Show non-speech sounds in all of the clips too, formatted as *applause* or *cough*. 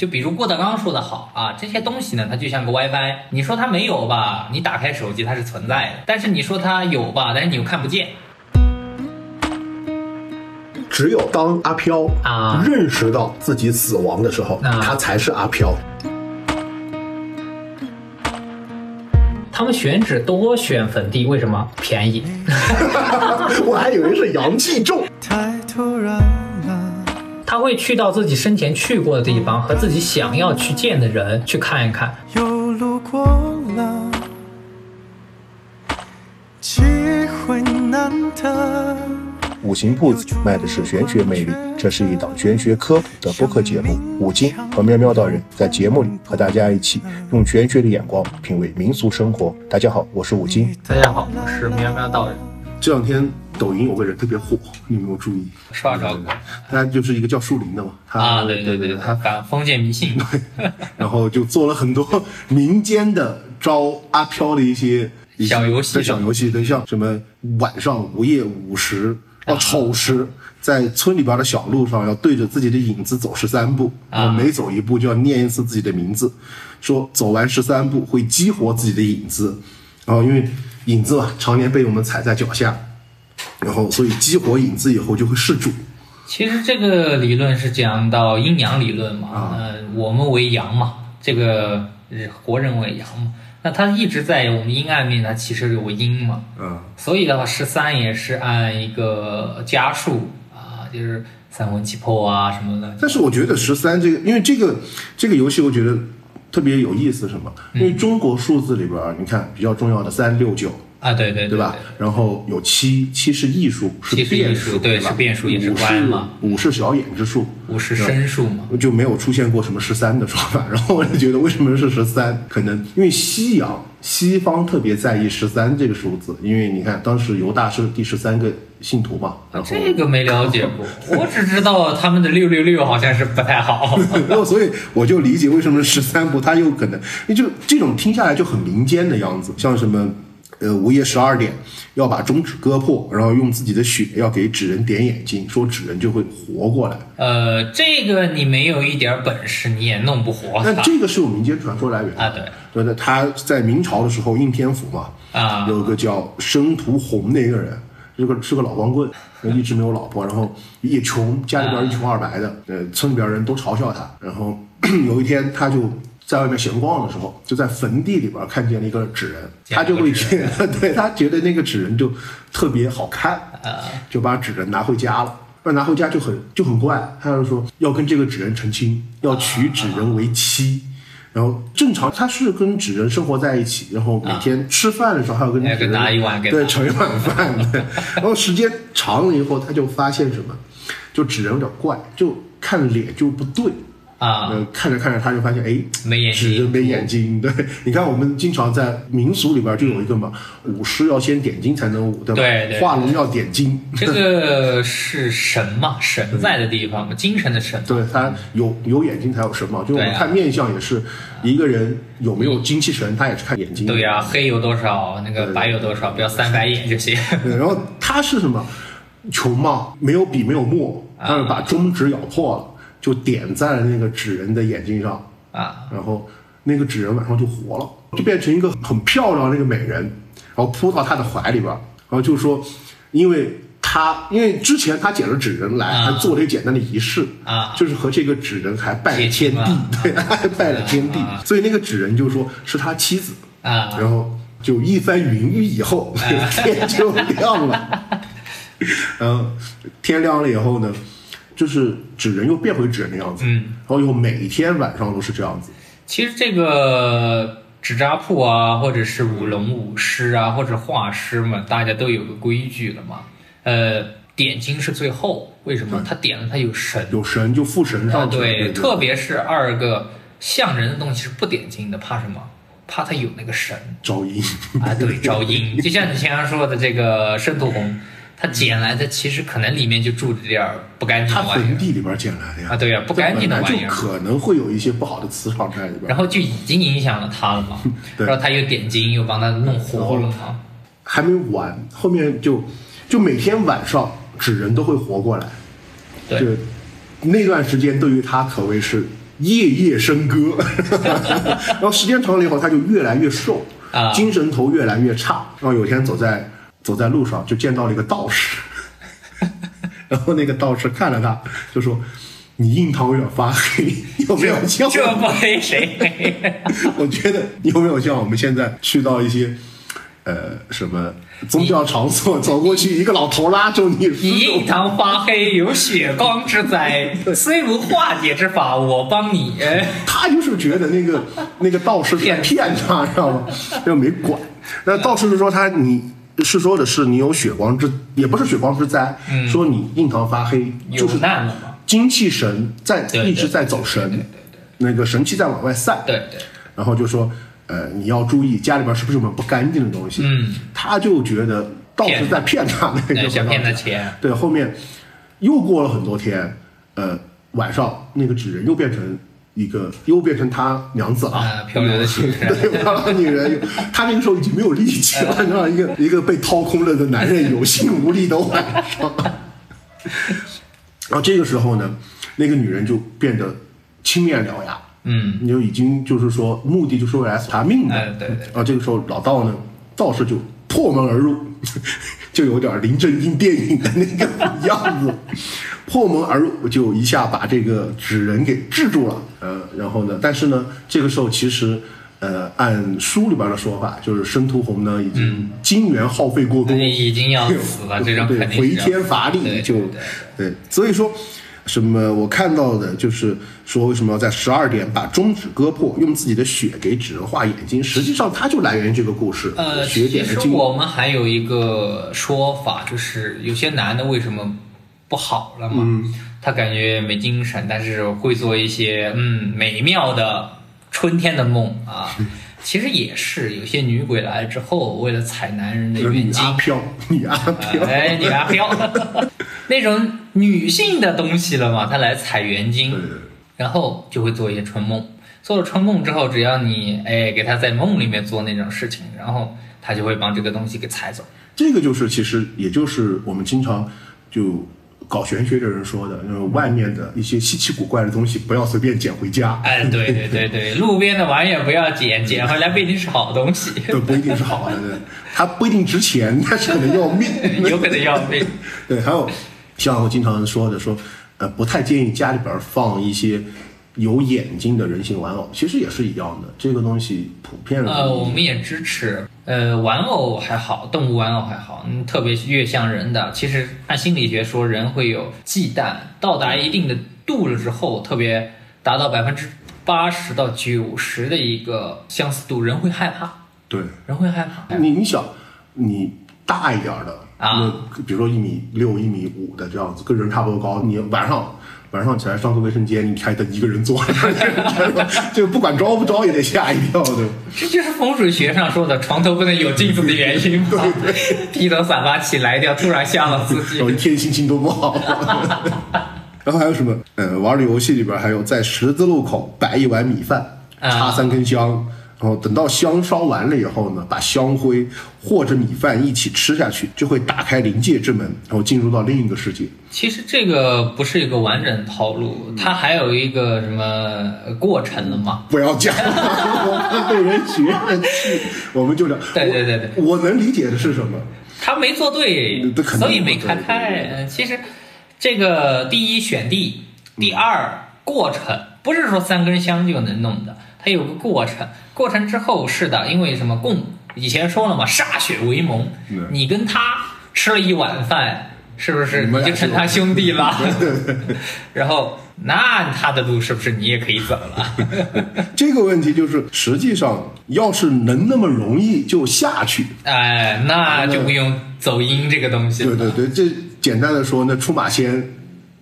就比如郭德纲说的好啊，这些东西呢，它就像个 WiFi，你说它没有吧，你打开手机它是存在的，但是你说它有吧，但是你又看不见。只有当阿飘啊认识到自己死亡的时候，啊他才是阿飘。他们选址多选坟地，为什么便宜？*laughs* 我还以为是阳气重。他会去到自己生前去过的地方和自己想要去见的人去看一看。又路过了，机会难得。五行铺子卖的是玄学魅力，这是一档玄学科普的播客节目。五金和喵喵道人在节目里和大家一起用玄学的眼光品味民俗生活。大家好，我是五金。大家好，我是喵喵道人，这两天抖音有个人特别火，你有没有注意？刷着过。他就是一个叫树林的嘛，他啊，对对对，他反封建迷信，然后就做了很多民间的招阿飘的一些小游戏小游戏，对，像什么晚上午夜午时哦丑时，在村里边的小路上要对着自己的影子走十三步，然后每走一步就要念一次自己的名字，说走完十三步会激活自己的影子，然后因为影子嘛常年被我们踩在脚下，然后所以激活影子以后就会是主。其实这个理论是讲到阴阳理论嘛，啊。呃，我们为阳嘛，这个呃活人为阳嘛，那它一直在我们阴暗面，它其实有阴嘛，嗯，所以的话，十三也是按一个家数啊，就是三魂七魄啊什么的。但是我觉得十三这个，因为这个这个游戏，我觉得特别有意思，什么？因为中国数字里边儿，你看比较重要的三六九，啊，对对对吧？然后有七，七是艺术，是变数对吧是变数也是五官嘛五是小眼之数，五是申数嘛，就没有出现过什么十三的说法。然后我就觉得为什么是十三？可能因为西洋西方特别在意十三这个数字，因为你看当时犹大是第十三个信徒嘛，然后这个没了解过，*laughs* 我只知道他们的六六六好像是不太好。*laughs* 然后所以我就理解为什么十三不它有可能，就这种听下来就很民间的样子，像什么。呃，午夜十二点要把中指割破，然后用自己的血要给纸人点眼睛，说纸人就会活过来。呃，这个你没有一点本事，你也弄不活那这个是有民间传说来源的啊。对对的，他在明朝的时候，应天府嘛，啊，有个叫申屠洪的一个人，这个是个老光棍，一直没有老婆，然后也穷，家里边一穷二白的，呃，村里边人都嘲笑他。然后 *clears throat* 有一天，他就在外面闲逛的时候，就在坟地里边看见了一个纸人，他就会觉得，*laughs* 对他觉得那个纸人就特别好看，啊就把纸人拿回家了。那拿回家就很就很怪，他就说要跟这个纸人成亲，要娶纸人为妻。然后正常他是跟纸人生活在一起，然后每天吃饭的时候还要跟纸人拿一碗对盛一碗饭。对，*laughs* 然后时间长了以后，他就发现什么，就纸人有点怪，就看脸就不对。啊，呃，看着看着他就发现，哎，没眼睛没眼睛。对，*laughs* 你看我们经常在民俗里边就有一个嘛，舞狮要先点睛才能舞，对吧？对对画龙要点睛。*laughs* 这个是神嘛，神在的地方嘛，精神的神。对他有有眼睛才有神嘛，就我们看面相也是，一个人有没有精气神，他也是看眼睛。对呀、黑有多少，那个白有多少，不要三白眼就行。*laughs* 然后他是什么？穷嘛，没有笔没有墨，啊他是把中指咬破了，就点在了那个纸人的眼睛上，啊，然后那个纸人晚上就活了，就变成一个很漂亮的那个美人，然后扑到他的怀里边，然后就说，因为他因为之前他捡了纸人来，啊。还做了一个简单的仪式啊。就是和这个纸人还拜了天地，对，还拜了天地。啊，所以那个纸人就说是他妻子，啊。然后就一番云雨以后，*laughs* 天就亮了。然后天亮了以后呢，就是纸人又变回纸人的样子，嗯，然后又每天晚上都是这样子，其实这个纸扎铺啊，或者是舞龙舞狮啊，或者画师们，大家都有个规矩的嘛。呃，点睛是最后，为什么？他点了，他有神。有神就附神啊，上对，对特别是二个像人的东西是不点睛的，怕什么？怕他有那个神招阴，啊，对，招阴。就像你前面说的这个申屠红，他捡来的其实可能里面就住着点儿不干净他的玩意儿坟地里边捡来的呀，啊，对呀、不干净的玩意儿。就可能会有一些不好的磁场在里边，然后就已经影响了他了嘛，*laughs* 对然后他又点睛，又帮他弄活了嘛，还没完，后面就就每天晚上纸人都会活过来，对就那段时间对于他可谓是夜夜笙歌，*laughs* 然后时间长了以后，他就越来越瘦，啊精神头越来越差。然后有一天走在走在路上，就见到了一个道士，*laughs* 然后那个道士看了他，就说：“你印堂有点发黑，有没有像这 *laughs* 不黑谁黑？*laughs* 我觉得有没有像我们现在去到一些呃什么宗教场所，走过去一个老头拉住你，你印堂发黑，有血光之灾，虽无化解之法，我帮你。哎他就是觉得那个那个道士骗骗他，知道吗？就没管。那道士就说他你。是说的是你有血光之，也不是血光之灾，说你印堂发黑，就是难了嘛？精气神在一直在走神，那个神气在往外散。对对，然后就说，呃，你要注意家里边是不是有什么不干净的东西。嗯，他就觉得道士在骗他，那个对想骗他钱。对，后面又过了很多天，呃，晚上那个纸人又变成一个，又变成他娘子了，啊漂亮的女人。*laughs* 对，漂亮的女人，他那个时候已经没有力气了，*laughs* 你知道，一个一个被掏空了的男人，有心无力的晚上。然后这个时候呢，那个女人就变得青面獠牙，嗯，你就已经就是说目的就是为了查命的。哎对对。啊，这个时候老道呢，道士就破门而入，就有点林正英电影的那个样子，*laughs* 破门而入就一下把这个纸人给制住了。呃，然后呢，但是呢，这个时候其实。呃，按书里边的说法，就是申屠洪呢已经精元耗费过多，已经要死了，这张对肯定回天乏力就对，所以说什么我看到的就是说为什么要在十二点把中指割破，用自己的血给纸人画眼睛，实际上它就来源于这个故事，呃，血其实点的经我们还有一个说法，就是有些男的为什么不好了嘛？嗯。他感觉没精神，但是会做一些嗯美妙的春天的梦啊。其实也是有些女鬼来了之后，为了踩男人的就是元精你阿，飘，你阿飘，哎，女阿飘，*laughs* 那种女性的东西了嘛，她来采元精，然后就会做一些春梦。做了春梦之后，只要你哎给她在梦里面做那种事情，然后她就会帮这个东西给采走。这个就是其实也就是我们经常就。搞玄学的人说的，就是，外面的一些稀奇古怪的东西不要随便捡回家，哎，对对对对，*laughs* 路边的玩意儿不要捡，捡回来不一定是好东西，对，不一定是好的，对，它不一定值钱，但是可能要命。*laughs* 有可能要命。*laughs* 对，还有像我经常说的说，呃，不太建议家里边放一些有眼睛的人形玩偶，其实也是一样的，这个东西普遍。呃，我们也支持。呃，玩偶还好，动物玩偶还好，嗯，特别越像人的，其实按心理学说，人会有忌惮，到达一定的度了之后，特别达到百分之八十到九十的一个相似度，人会害怕，对，人会害怕。你你想，你大一点的，啊那比如说一米六、一米五的这样子，跟人差不多高，你晚上。晚上起来上个卫生间，你还得一个人坐，*laughs* 这个不管招不招也得吓一跳，对吧？这就是风水学上说的床头不能有镜子的原因吧。*laughs* 披头散发起来一定要突然吓到自己。一天心情都不好。*laughs* 然后还有什么？呃，玩的游戏里边还有在十字路口摆一碗米饭，啊插三根香，然后等到香烧完了以后呢，把香灰和着米饭一起吃下去，就会打开临界之门，然后进入到另一个世界。其实这个不是一个完整套路，它还有一个什么呃过程的嘛？不要讲，被人学着去。我们就讲，对对对对我，我能理解的是什么？他没做对所以没开不对开。呃其实这个第一选地，第二过程，不是说三根香就能弄的，它有个过程。过程之后是的，因为什么共以前说了嘛，歃血为盟嗯，你跟他吃了一碗饭，是不是你就成他兄弟了？*laughs* 然后那他的路是不是你也可以走了？*laughs* 这个问题就是，实际上要是能那么容易就下去，哎，那就不用走阴这个东西了。对对对，这简单的说，那出马仙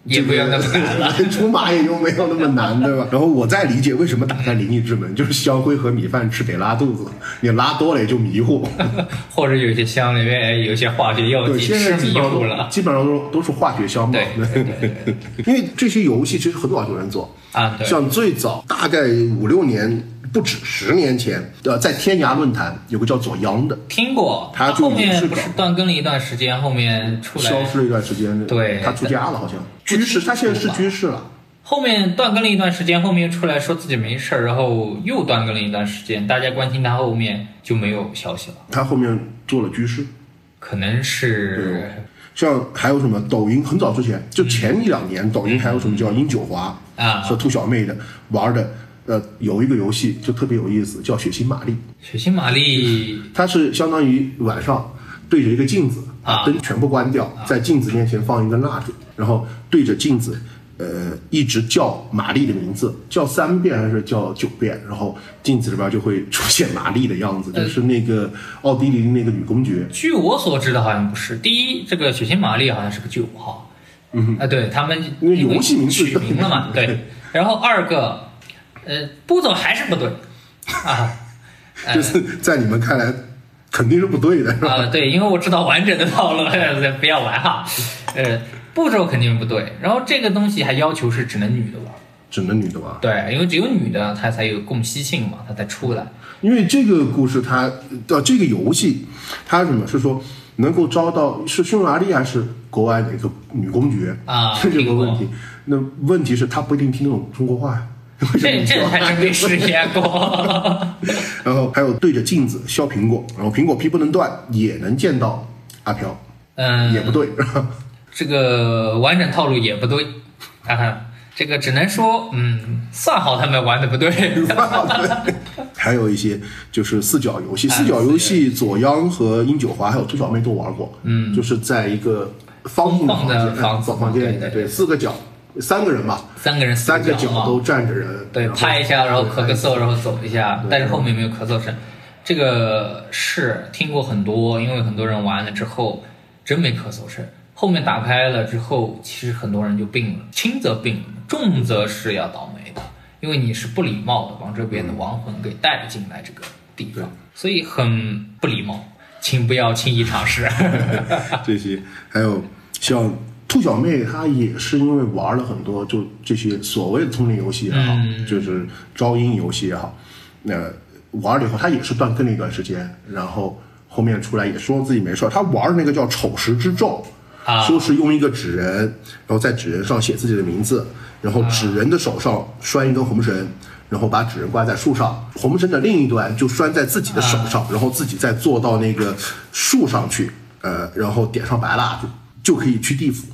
也不用那么难了。*laughs* 出马也就没有那么难，对吧？然后我再理解为什么打开灵异之门，就是香灰和米饭吃得拉肚子，你拉多了也就迷糊。*laughs* 或者有些香里面有一些化学药对，剂，现在吃迷基本上都糊了基本上都都是化学香嘛。对 *laughs* 对对对因为这些游戏其实很早就有人做，啊。像最早大概五六年，不止十年前，呃，在天涯论坛有个叫左阳的，听过，他就后面不是断更了一段时间，后面出来消失了一段时间，对他出家了好像，居士，他现在是居士了。后面断更了一段时间，后面又出来说自己没事儿，然后又断更了一段时间，大家关心他后面就没有消息了，他后面做了居士。可能是像还有什么抖音很早之前，就前一两年，抖音还有什么叫殷九华啊和兔小妹的玩的，呃，有一个游戏就特别有意思，叫血腥玛丽。血腥玛丽它是相当于晚上对着一个镜子，啊把灯全部关掉，在镜子面前放一根蜡烛，然后对着镜子，呃，一直叫玛丽的名字，叫三遍还是叫九遍，然后镜子里边就会出现玛丽的样子，就是那个奥地利的那个女公爵。据我所知的，好像不是。第一，这个血腥玛丽好像是个九号，嗯啊，对他们因为游戏名字取名了嘛，对。然后二个，呃，步骤还是不对啊，*laughs* 呃就是在你们看来肯定是不对的，是吧？啊，对，因为我知道完整的套路，*laughs* 不要玩哈，呃，步骤肯定不对。然后这个东西还要求是只能女的玩，只能女的玩。对，因为只有女的她才有共吸性嘛，她才出来。因为这个故事它，呃，这个游戏，它什么是说能够招到是匈牙利还是国外的一个女公爵啊 *laughs* 这个问题。那问题是她不一定听得懂中国话呀。*laughs* 这这还真没实验过。然后还有对着镜子削苹果，然后苹果皮不能断，也能见到阿飘，嗯，也不对。这个完整套路也不对，哈哈，这个只能说，嗯，算好他们玩的不对。*laughs* *laughs* 还有一些就是四角游戏，啊四角游戏左央和殷九华还有兔小妹都玩过，嗯就是在一个方形的房间，房子房间里面，对，四个角，三个人吧，三个人三个角都站着人，对，拍一下，然后咳个嗽，然后走一下，但是后面没有咳嗽声。这个是听过很多，因为很多人玩了之后真没咳嗽声。后面打开了之后，其实很多人就病了，轻则病，重则是要倒霉的，因为你是不礼貌的，往这边的亡魂给带进来这个地方，所以很不礼貌，请不要轻易尝试。*laughs* 这些，还有像兔小妹，她也是因为玩了很多就这些所谓的通灵游戏也好，嗯就是招阴游戏也好，那玩了以后，她也是断更了一段时间，然后后面出来也说自己没事儿。她玩的那个叫丑时之咒。啊说是用一个纸人，然后在纸人上写自己的名字，然后纸人的手上拴一根红绳，然后把纸人挂在树上，红绳的另一端就拴在自己的手上，然后自己再坐到那个树上去，呃，然后点上白蜡烛，就可以去地府，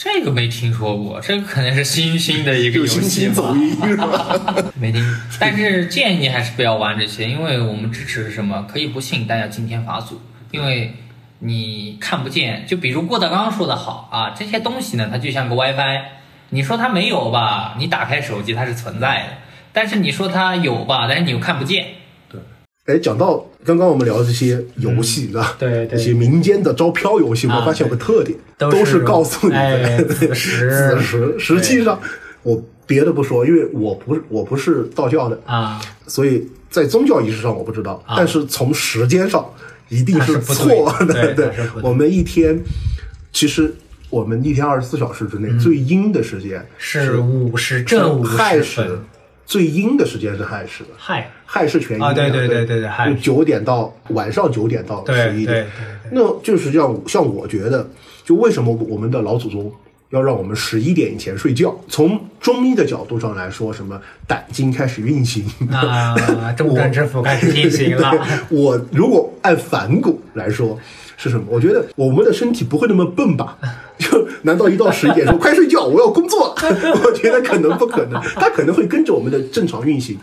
这个没听说过，这个可能是新兴的一个 *laughs* 游戏吧？*laughs* 没听，但是建议还是不要玩这些，因为我们支持什么可以不信，但要敬天法祖，因为你看不见。就比如郭德纲说的好啊，这些东西呢，它就像个 WiFi，你说它没有吧，你打开手机它是存在的，但是你说它有吧，但是你又看不见。哎，讲到刚刚我们聊的这些游戏，对吧？对对这些民间的招飘游戏，我啊发现有个特点，都都是告诉你的哎 *laughs* 子时子时。实际上，我别的不说，因为我不是我不是道教的，啊，所以在宗教仪式上我不知道，但是从时间上一定是错的。对 *laughs* 我们一天其实我们一天二十四小时之内、最阴的时间是午时正午时亥时分，，最阴的时间是亥时的。亥，亥是全阴啊对对对对对就九点到晚上九点到对十一点那就是这样像我觉得，就为什么我们的老祖宗要让我们十一点以前睡觉？从中医的角度上来说，什么胆经开始运行啊，重症之府开始运行了。*laughs* 我如果按反骨来说是什么？我觉得我们的身体不会那么笨吧？*laughs* 就难道一到十一点说快睡觉，我要工作？*laughs* 我觉得可能不可能，它可能会跟着我们的正常运行。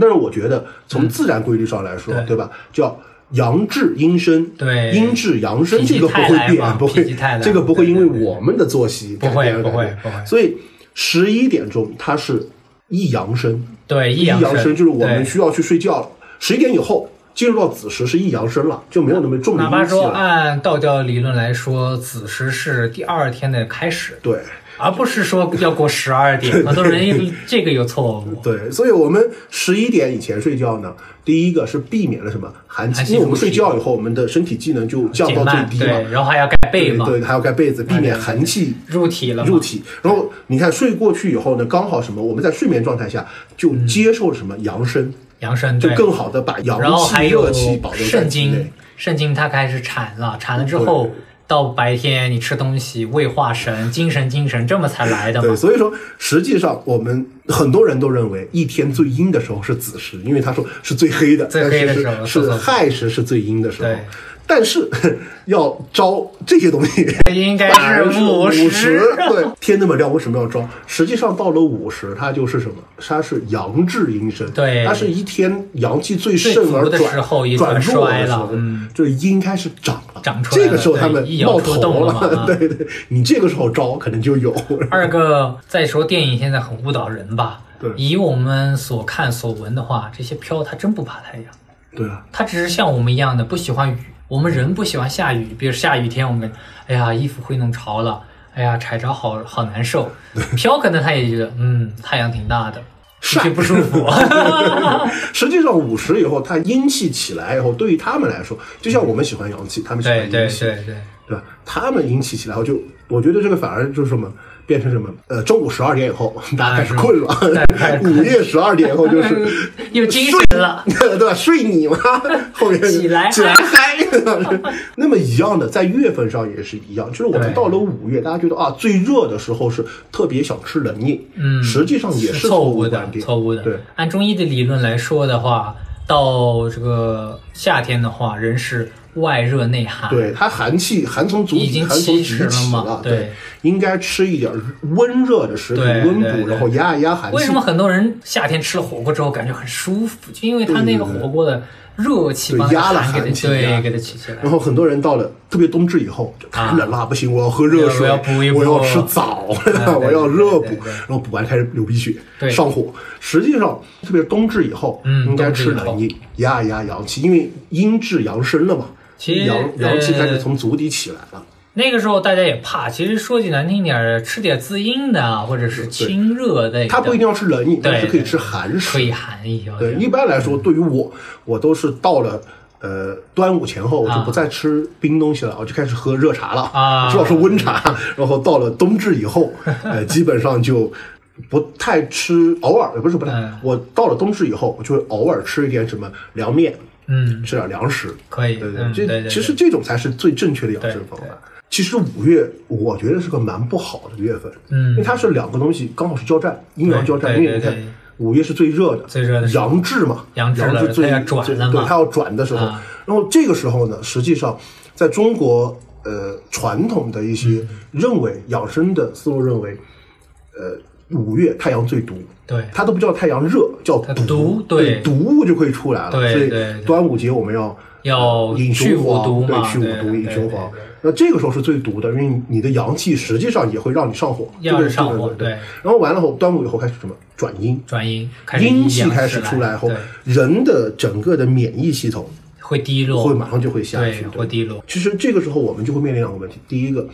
但是我觉得从自然规律上来说，对对吧？叫阳至阴生，对阴至阳生，这个不会变，不会这个不会因为我们的作息不会改变不会不会所以十一点钟它是一阳生，对，一一阳阳生就是我们需要去睡觉了。十一点以后进入到子时是一阳生了，就没有那么重的哪怕说。按道教理论来说，子时是第二天的开始，对而不是说要过十二点。很多人这个有错误。*laughs* 对，所以我们十一点以前睡觉呢，第一个是避免了什么寒气，因为我们睡觉以后，我们的身体机能就降到，最低了对，。然后还要盖被嘛，对，还要盖被子，避免寒气入体了，入体。然后你看睡过去以后呢，刚好什么？我们在睡眠状态下就接受了什么阳生，阳生，就对更好的把阳然后还气、有热气保肾经。，肾经它开始产了，产了之后到白天你吃东西胃化神，精神精神，这么才来的对，嘛。所以说实际上我们很多人都认为一天最阴的时候是子时，因为他说是最黑的，最黑的时候是亥时是最阴的时候对。但是 *laughs* 要招这些东西，*laughs* 应该是五十。*laughs* 对，天那么亮，为什么要招？实际上到了五十，它就是什么？它是阳至阴生，对它是一天阳气最最盛的转时候弱的时候，了嗯就是阴开始长了，长出来了这个时候他们一摇冒头了对对，你这个时候招可能就有。二个再说电影现在很误导人吧。对以我们所看所闻的话，这些飘它真不怕太阳，对啊，它只是像我们一样的不喜欢雨。我们人不喜欢下雨，比如下雨天，我们哎呀衣服会弄潮了，哎呀踩着好好难受。飘可能他也觉得，嗯，太阳挺大的，出去不舒服。*laughs* 实际上午时以后，它阴气起来以后，对于他们来说，就像我们喜欢阳气，他们喜欢阴气，对对对，对吧？他们阴气起来后，就我觉得这个反而就是什么，变成什么？呃，中午十二点以后，大家开始困了大家开始；*laughs* 困午夜十二点以后就是有精神了。*laughs* 对吧？睡你吗？后面起来起来嗨。*laughs* 那么一样的，在月份上也是一样，就是我们到了五月，大家觉得啊，最热的时候是特别想吃冷饮，嗯实际上也是错误的观，点，错误的。对，按中医的理论来说的话，到这个夏天的话，人是外热内寒。对，它寒气寒从足底，已经寒从七极十了嘛起了，对应该吃一点温热的食品对温补，然后压一压寒气。为什么很多人夏天吃了火锅之后感觉很舒服？就因为他那个火锅的热气把寒气压对给它起起来然。后很多人到了特别冬至以后，就太冷了，不行，我要喝热水，我要补一补我要吃枣，对 *laughs* 我要热补对对对，然后补完开始流鼻血，对上火。实际上，特别冬至以后，嗯应该吃冬至以后冷饮，压一压阳气，因为阴至阳生了嘛，其实阳阳气开始呃从足底起来了。那个时候大家也怕，其实说句难听点儿，吃点滋阴的啊或者是清热的，它不一定要吃冷饮，但是可以吃寒食可。以寒一下。对，一般来说，对于我，我都是到了呃端午前后，我就啊不再吃冰东西了，我就开始喝热茶了啊主要是温茶。然后到了冬至以后，*laughs* 呃，基本上就不太吃，偶尔也不是不太，嗯我到了冬至以后，我就会偶尔吃一点什么凉面，嗯，吃点粮食。可以，对对，这其实这种才是最正确的养生方法。其实五月我觉得是个蛮不好的月份，嗯因为它是两个东西刚好是交战，阴阳交战。因为你看五月是最热的，最热的阳至嘛，阳至最最对，它要转的时候啊。然后这个时候呢，实际上在中国呃传统的一些嗯认为养生的思路认为，呃五月太阳最毒，对。它都不叫太阳热，叫毒，毒对，毒物就会出来了。对所以对对。端午节我们要要呃饮去雄黄，对，去五毒，饮对对雄黄。对。对。那这个时候是最毒的，因为你的阳气实际上也会让你上火，要这个是上火这个对。对。然后完了后，端午以后开始什么？转阴，转阴，开阴气开始出来后，人的整个的免疫系统会低落，会马上就会下去，，会低落，其实这个时候我们就会面临两个问题，第一个，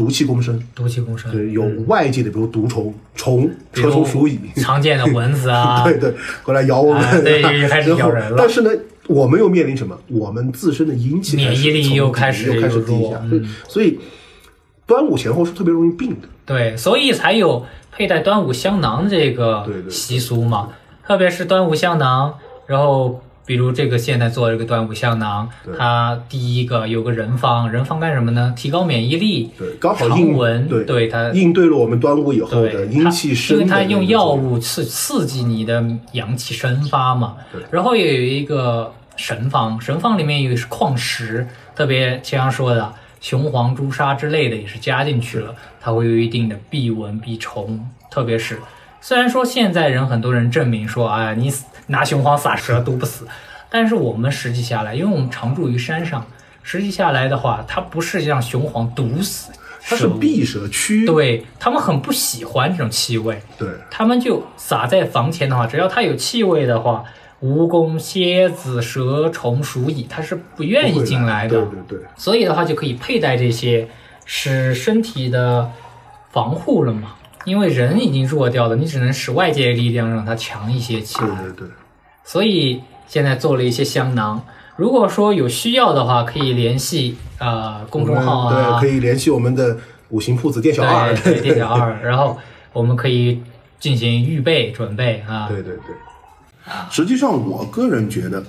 毒气共生，毒气攻身，对，有外界的，比如毒虫、虫、比如车虫鼠蚁，*laughs* 常见的蚊子啊，*laughs* 对对，过来咬我们，啊对 *laughs* 开始咬人了。但是呢，我们又面临什么？我们自身的阴气免疫力又开始又开始弱低下，所以所以端午前后是特别容易病的。对，所以才有佩戴端午香囊这个对对对。习俗嘛。特别是端午香囊，然后比如这个现在做这个端午香囊，它第一个有个人方，人方干什么呢？提高免疫力，对，刚好常应温，对对它应对了我们端午以后的，阴气生因为它用药物刺刺激你的阳气生发嘛对。然后也有一个神方，神方里面有是矿石，特别前阳说的雄黄、朱砂之类的也是加进去了，它会有一定的避蚊避虫。特别是虽然说现在人很多人证明说，哎呀，你死拿雄黄撒蛇毒不死，但是我们实际下来，因为我们常住于山上，实际下来的话，它不是让雄黄毒死它是避蛇驱，对他们很不喜欢这种气味，对。他们就撒在房前的话，只要它有气味的话，蜈蚣、蝎子、蛇虫、鼠蚁，它是不愿意进来的。对对对，所以的话，就可以佩戴这些，使身体的防护了嘛。因为人已经弱掉了，你只能使外界力量让它强一些起来。对对对，所以现在做了一些香囊。如果说有需要的话，可以联系呃公众号啊，对，可以联系我们的五行铺子店小二，对对，店小二，*laughs* 然后我们可以进行预备准备啊。对对对。实际上，我个人觉得，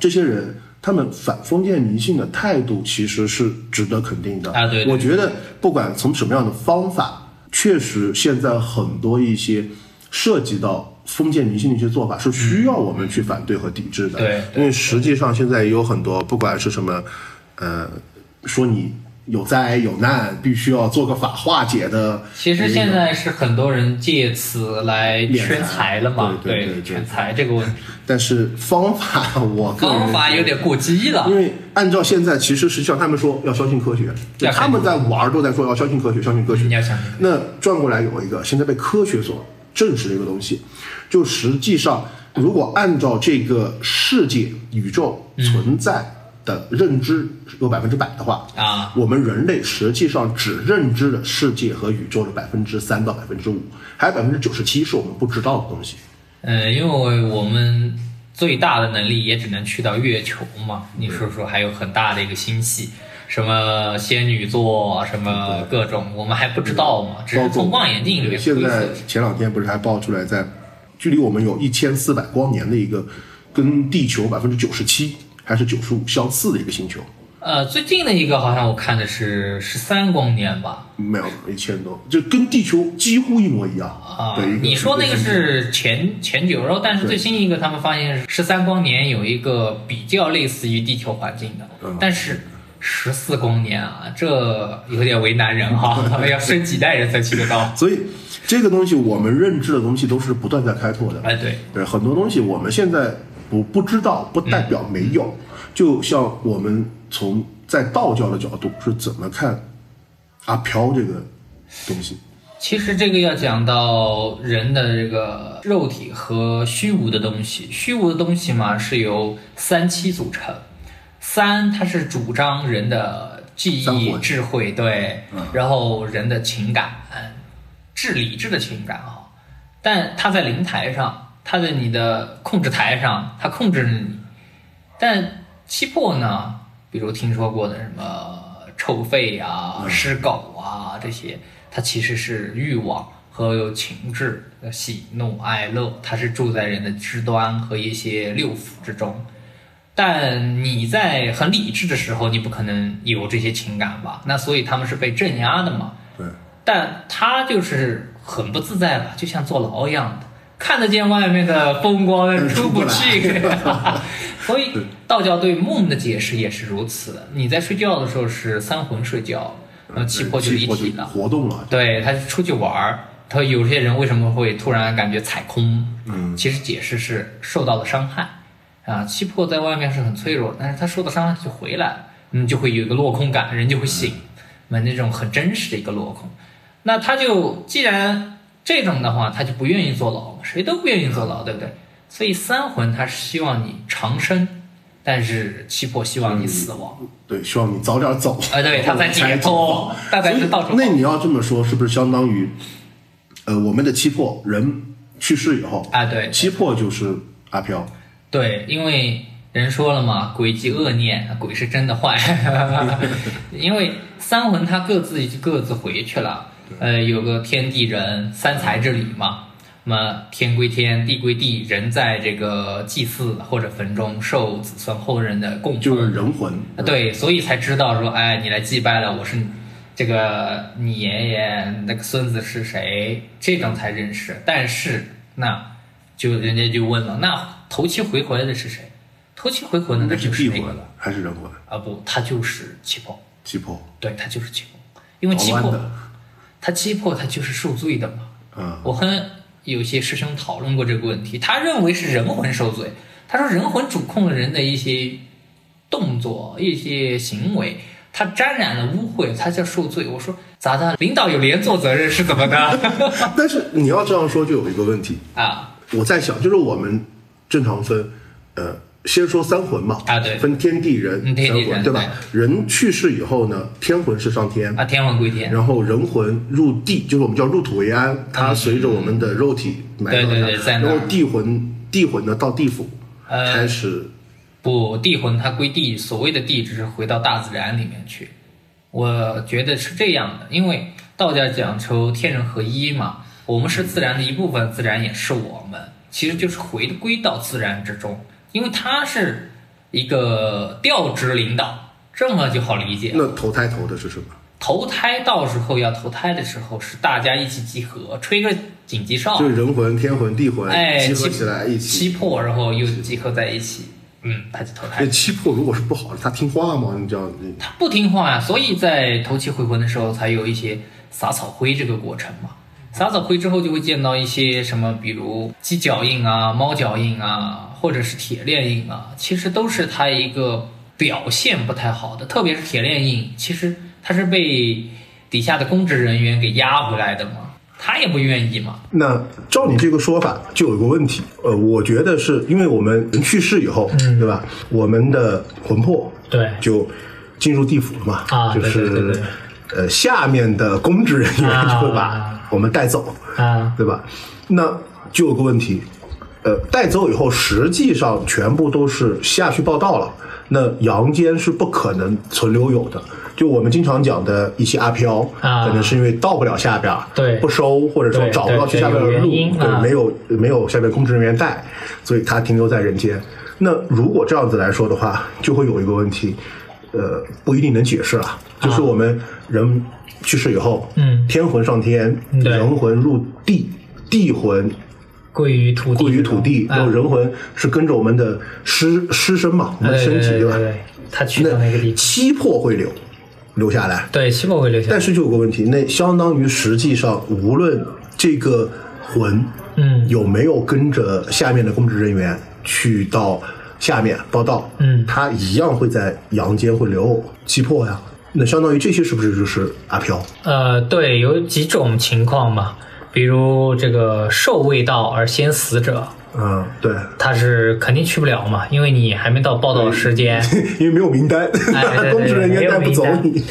这些人他们反封建迷信的态度其实是值得肯定的啊对对我觉得不管从什么样的方法，确实现在很多一些涉及到封建迷信的一些做法是需要我们去反对和抵制的。对因为实际上现在也有很多，不管是什么，呃，说你有灾有难，必须要做个法化解的。其实现在是很多人借此来圈财了嘛，对对对对圈财这个问题，但是方法，我方法有点过激了因。为按照现在，其实实际上他们说要相信科学，就要他们在玩儿都在说要相信科学，相信科学。你要相信科学那转过来有一个现在被科学所证实的一个东西，就实际上如果按照这个世界宇宙存在的认知有百分之百的话，啊，我们人类实际上只认知了世界和宇宙的百分之三到百分之五，还有百分之九十七是我们不知道的东西。嗯，因为我们最大的能力也只能去到月球嘛。你说说，还有很大的一个星系，什么仙女座，什么各种，我们还不知道嘛，只是从望远镜里面现在。前两天不是还爆出来，在距离我们有一千四百光年的一个跟地球百分之九十七还是九十五相似的一个星球，呃，最近的一个好像我看的是十三光年吧。没有一千多，就跟地球几乎一模一样啊的一个。，你说那个是前前九，然后但是最新一个他们发现十三光年有一个比较类似于地球环境的，嗯但是十四光年啊，这有点为难人哈，*laughs* 要生几代人才去得到。所以这个东西我们认知的东西都是不断在开拓的。哎，对，对，很多东西我们现在不不知道，不代表没有。就像我们从在道教的角度是怎么看阿飘这个东西？其实这个要讲到人的这个肉体和虚无的东西，虚无的东西嘛是由三七组成，三它是主张人的记忆、智慧，对，嗯。然后人的情感，智理智的情感啊，但它在灵台上，它在你的控制台上，它控制你，但七魄呢，比如听说过的什么臭肺啊、尸狗啊这些，它其实是欲望和有情志、喜怒哀乐，它是住在人的肢端和一些六腑之中。但你在很理智的时候，你不可能有这些情感吧？那所以他们是被镇压的嘛。对，但他就是很不自在吧，就像坐牢一样的，看得见外面的风光，但出不去。*laughs* 所以道教对梦的解释也是如此的。你在睡觉的时候是三魂睡觉，呃，气魄就离体了。活动了。对，他是出去玩儿。他有些人为什么会突然感觉踩空？嗯，其实解释是受到了伤害啊。气魄在外面是很脆弱，但是他受到伤害就回来了，嗯，就会有一个落空感，人就会醒，那那种很真实的一个落空。那他就既然这种的话，他就不愿意坐牢嘛，谁都不愿意坐牢，对不对？所以三魂他是希望你长生，但是七魄希望你死亡。对，希望你早点走。啊，对，*laughs* 他在解脱，大概是到处那你要这么说，是不是相当于，呃，我们的七魄人去世以后，啊，对，七魄就是阿飘，对，因为人说了嘛，鬼即恶念，鬼是真的坏。*laughs* 因为三魂他各自各自回去了，呃，有个天地人三才之理嘛。那么天归天，地归地，人在这个祭祀或者坟中受子孙后人的供奉，就是人魂。啊对，所以才知道说，哎，你来祭拜了，我是这个你爷爷那个孙子是谁，这种才认识。但是那就人家就问了，那头七回回来的是谁？头七回魂的那那是就是那个还是人魂？啊不，他就是气魄，气魄，对他就是气魄，因为气魄他气魄他就是受罪的嘛。嗯，我和有些师兄讨论过这个问题，他认为是人魂受罪。他说人魂主控了人的一些动作、一些行为，他沾染了污秽，他叫受罪。我说咋的？领导有连坐责任是怎么的？*laughs* 但是你要这样说，就有一个问题，啊，我在想，就是我们正常分，呃，先说三魂嘛，啊对。分天地人嗯天地人三魂，对吧？人去世以后呢，天魂是上天，啊，天魂归天，然后人魂入地，就是我们叫入土为安，它随着我们的肉体埋到对对那对在那儿。然后地魂地魂呢到地府，呃开始不，地魂它归地，所谓的地只是回到大自然里面去。我觉得是这样的，因为道家讲求天人合一嘛，我们是自然的一部分，自然也是我们，其实就是回归到自然之中，因为他是一个调职领导，这么就好理解。那投胎投的是什么？投胎到时候要投胎的时候，是大家一起集合，吹个紧急哨，就是人魂、天魂、地魂哎，集合起来一起。七魄，然后又集合在一起，嗯，他就投胎那。七魄如果是不好的，他听话吗？你这样，你他不听话呀，所以在头七回魂的时候才有一些撒草灰这个过程嘛。撒草灰之后就会见到一些什么，比如鸡脚印啊、猫脚印啊，或者是铁链印啊，其实都是他一个表现不太好的，特别是铁链印，其实他是被底下的公职人员给压回来的嘛，他也不愿意嘛。那照你这个说法，就有一个问题。呃，我觉得是因为我们人去世以后，嗯对吧？我们的魂魄对就进入地府了嘛，啊就是对对对对呃下面的公职人员啊就会把我们带走，啊，对吧？那就有个问题，呃，带走以后，实际上全部都是下去报道了。那阳间是不可能存留有的，就我们经常讲的一些阿飘，啊可能是因为到不了下边儿，对不收，或者说找不到去下边的路，对没有没有下面公职人员带，所以他停留在人间。那如果这样子来说的话，就会有一个问题，呃，不一定能解释了，就是我们人去世以后，嗯。天魂上天，对。人魂入地，地魂归于土地，归于土地，啊然后人魂是跟着我们的尸尸身嘛，我们的对身体吧？对对对，他去到那个地方，七魄会留留下来，对，七魄会留下来。但。是就有个问题，那相当于实际上无论这个魂，嗯。有没有跟着下面的公职人员去到下面报道，嗯。他一样会在阳间会留有七魄呀。那相当于这些是不是就是阿飘？呃，对，有几种情况嘛，比如这个受未到而先死者，嗯，对，他是肯定去不了嘛，因为你还没到报道时间。*laughs* 因为没有名单，哎对对 *laughs* 公职人员带不走没有你。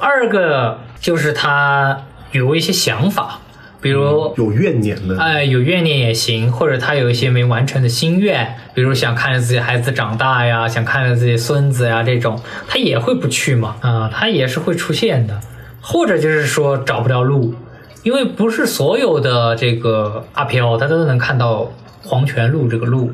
二个就是他有一些想法，比如有怨念的，哎，有怨念也行，或者他有一些没完成的心愿，比如想看着自己孩子长大呀，想看着自己孙子呀，这种他也会不去嘛，啊、他也是会出现的，或者就是说找不着路，因为不是所有的这个阿飘他都能看到黄泉路这个路，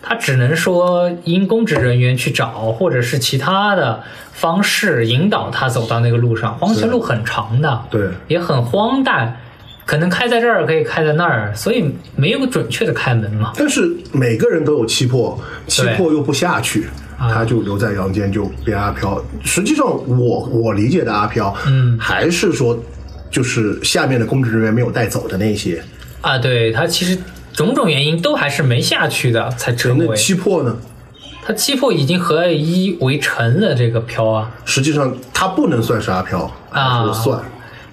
他只能说因公职人员去找，或者是其他的方式引导他走到那个路上。黄泉路很长的，对。也很荒诞，可能开在这儿，可以开在那儿，所以没有个准确的开门嘛。但是每个人都有七魄，七魄又不下去，啊他就留在阳间就变阿飘。实际上我，我理解的阿飘，嗯还是说就是下面的公职人员没有带走的那些。啊，对他其实种种原因都还是没下去的，才成那为七魄呢？他七魄已经合一为尘了这个飘啊。实际上他不能算是阿飘，啊算。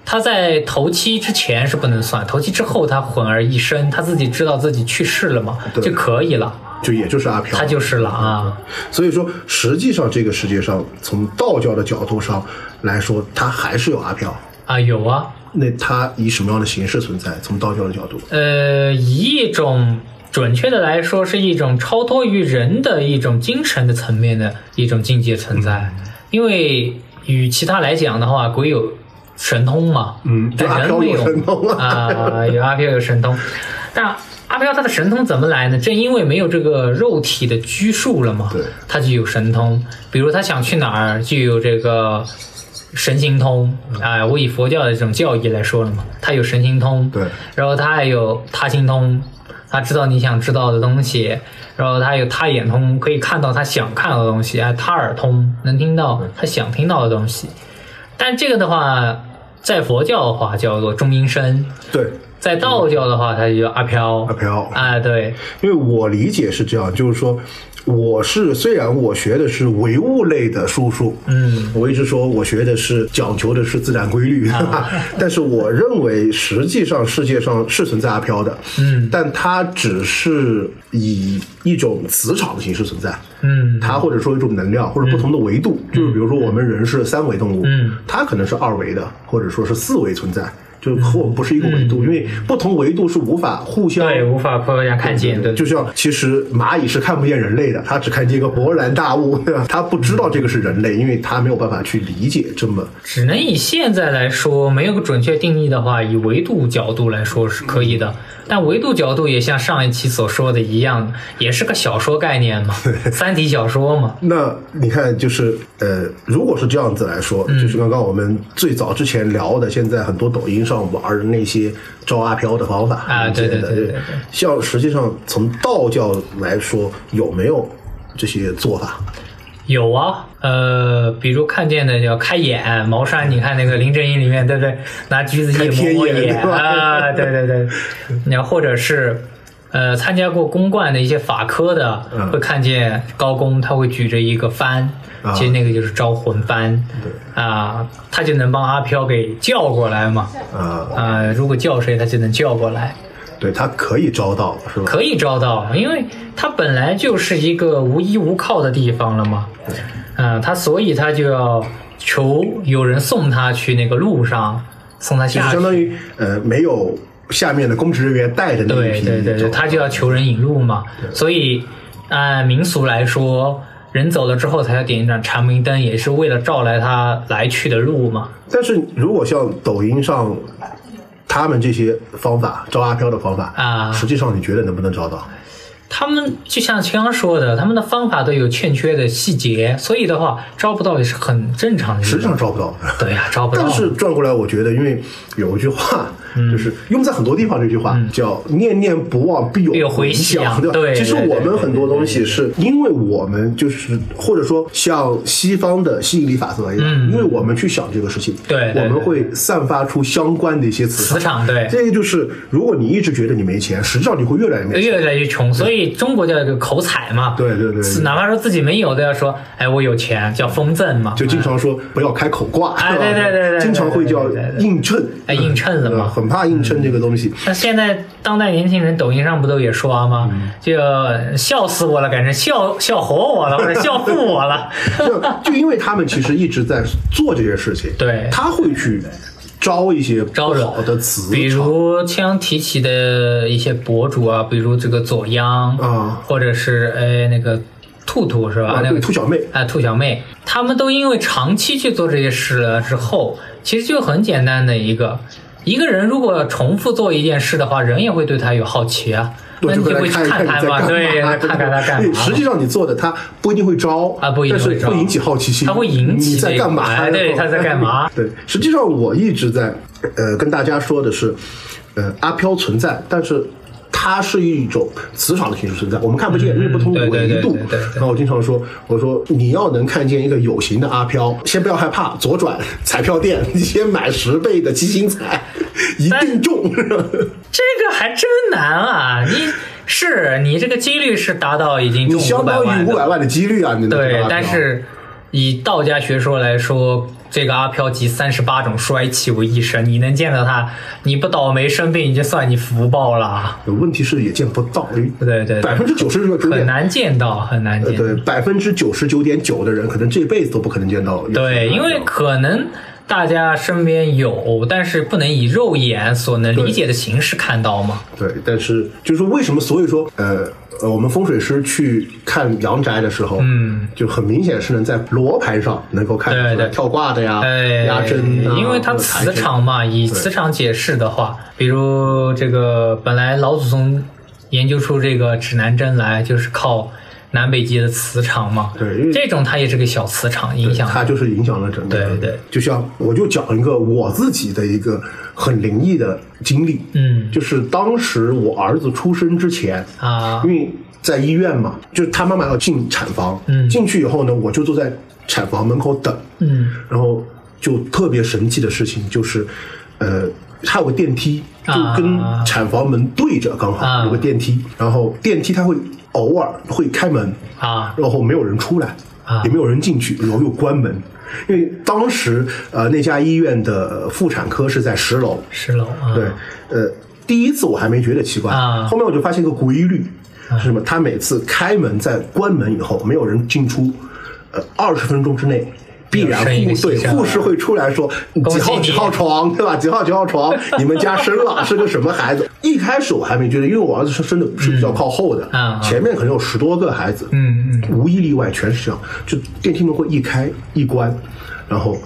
他在头七之前是不能算，头七之后他混而一身，他自己知道自己去世了嘛，对就可以了，就也就是阿飘，他就是了啊。所以说，实际上这个世界上，从道教的角度上来说，它还是有阿飘。啊，有啊，那它以什么样的形式存在？从道教的角度，呃，以一种准确的来说，是一种超脱于人的一种精神的层面的一种境界存在。因为与其他来讲的话，鬼有神通嘛，嗯但人没有神通啊啊、有阿飘有神通，但。阿飘他的神通怎么来呢？正因为没有这个肉体的拘束了嘛，对他就有神通。比如他想去哪儿，就有这个神行通。哎、我以佛教的这种教义来说了嘛，他有神行通。对然后他还有他心通，他知道你想知道的东西，然后他有他眼通，可以看到他想看到的东西，哎，他耳通，能听到他想听到的东西。但这个的话，在佛教的话叫做中阴身，对。在道教的话它就叫阿飘。阿飘，哎，对，因为我理解是这样，就是说，我是虽然我学的是唯物类的术数，嗯，我一直说我学的是讲求的是自然规律，*laughs* 但是我认为实际上世界上是存在阿飘的，嗯，但它只是以一种磁场的形式存在，嗯，它或者说一种能量或者不同的维度，就是比如说我们人是三维动物，嗯，它可能是二维的，或者说是四维存在。就和我们不是一个维度，因为不同维度是无法互相对，无法互相看见，的，就像其实蚂蚁是看不见人类的，它只看见一个勃然大物，对吧？它不知道这个是人类，因为它没有办法去理解这么只能以现在来说，没有个准确定义的话，以维度角度来说是可以的。但维度角度也像上一期所说的一样，也是个小说概念嘛，*laughs* 三体小说嘛。那你看，就是呃，如果是这样子来说，嗯就是刚刚我们最早之前聊的，现在很多抖音上玩的那些招阿飘的方法啊对对对对对像实际上从道教来说，有没有这些做法？有啊，呃，比如看见的叫开眼，茅山，你看那个林正英里面，对不对？拿橘子叶开天抹抹眼啊对，对对你要或者是。呃，参加过公冠的一些法科的，嗯会看见高公他会举着一个幡，啊其实那个就是招魂幡，啊，他就能帮阿飘给叫过来嘛，啊、啊，如果叫谁，他就能叫过来。对，他可以招到，是吧？可以招到，因为他本来就是一个无依无靠的地方了嘛。嗯、他所以他就要求有人送他去那个路上，送他就是下去。相当于呃没有下面的公职人员带着那一批对对对对，他就要求人引路嘛。所以按民俗来说，人走了之后才要点一盏长明灯，也是为了照来他来去的路嘛。但是如果像抖音上他们这些方法招阿飘的方法啊实际上你觉得能不能招到？他们就像青阳说的，他们的方法都有欠缺的细节，所以的话招不到也是很正常的。实际上招不到。对呀、招不到。但是转过来，我觉得，因为有一句话，嗯就是用在很多地方，这句话叫“念念不忘，必有回响”，对吧？对其实我们很多东西是因为我们就是或者说像西方的吸引力法则一样，因为我们去想这个事情，嗯对对。我们会散发出相关的一些磁磁场对。这个就是如果你一直觉得你没钱，实际上你会越来越没钱。越来越穷，所以中国叫一个口彩嘛。对对对哪怕说自己没有，都要说，哎，我有钱，叫丰赠嘛。就经常说不要开口挂，哎对对对经常会叫对对对对。映衬，哎映衬了嘛很怕映衬这个东西。那现在当代年轻人抖音上不都也刷吗？嗯就笑死我了，改成笑笑活我了，或者笑负我了。*laughs* 就就因为他们其实一直在做这些事情，对他会去招一些不好的词比场如枪提起的一些博主啊，比如这个左央啊或者是哎那个兔兔是吧？啊，那个兔小妹，啊，兔小妹，他们都因为长期去做这些事了之后，其实就很简单的一个，一个人如果重复做一件事的话，人也会对他有好奇啊，那对，就会你就会去来看看你在看看嘛，对，看看他干嘛。对实际上你做的他不一定会招啊不一定会招但是会引起好奇心，他会引起你在干嘛？哎对他在干嘛？*laughs* 对，实际上我一直在呃跟大家说的是，呃，阿飘存在，但是。它是一种磁场的形式存在，我们看不见，因为不同对对对维度。然后我经常说，我说你要能看见一个有形的阿飘，先不要害怕，左转彩票店，你先买十倍的七星彩，一定中。这个还真难啊！你是你这个几率是达到已经你中相当于五百万的，几率啊！你对，但是以道家学说来说，这个阿飘集三十八种衰气为一身，你能见到他，你不倒霉生病，已经算你福报了。问题是也见不到，对对百分之九十九很，难见到，很难见。对，百分之九十九点九的人可能这辈子都不可能见到。对，因为可能大家身边有，但是不能以肉眼所能理解的形式看到吗。对，但是就是说为什么？所以说，呃呃，我们风水师去看阳宅的时候，嗯，就很明显是能在罗盘上能够看出来对对跳卦的呀、哎，压针啊，因为它磁场嘛，以磁场解释的话，比如这个本来老祖宗研究出这个指南针来，就是靠南北极的磁场嘛。对这种它也是个小磁场影响它就是影响了整个。对对，就像我就讲一个我自己的一个很灵异的经历，嗯就是当时我儿子出生之前，啊因为在医院嘛，就是他妈妈要进产房，嗯进去以后呢，我就坐在产房门口等，嗯然后就特别神奇的事情就是，呃，它有个电梯，就跟啊产房门对着，刚好、啊有个电梯，然后电梯它会偶尔会开门，啊。然后没有人出来，啊。也没有人进去，然后又关门。因为当时呃那家医院的妇产科是在十楼，十楼啊，对，呃，第一次我还没觉得奇怪，啊。后面我就发现一个规律，是什么？他每次开门在关门以后，没有人进出，呃，二十分钟之内必然护对护士会出来说几号几号床对吧？几号几号床，你们家生了是个什么孩子？一开始我还没觉得，因为我儿子是生的是比较靠后的，前面可能有十多个孩子，嗯嗯，无一例外全是这样，就电梯门会一开一关，然后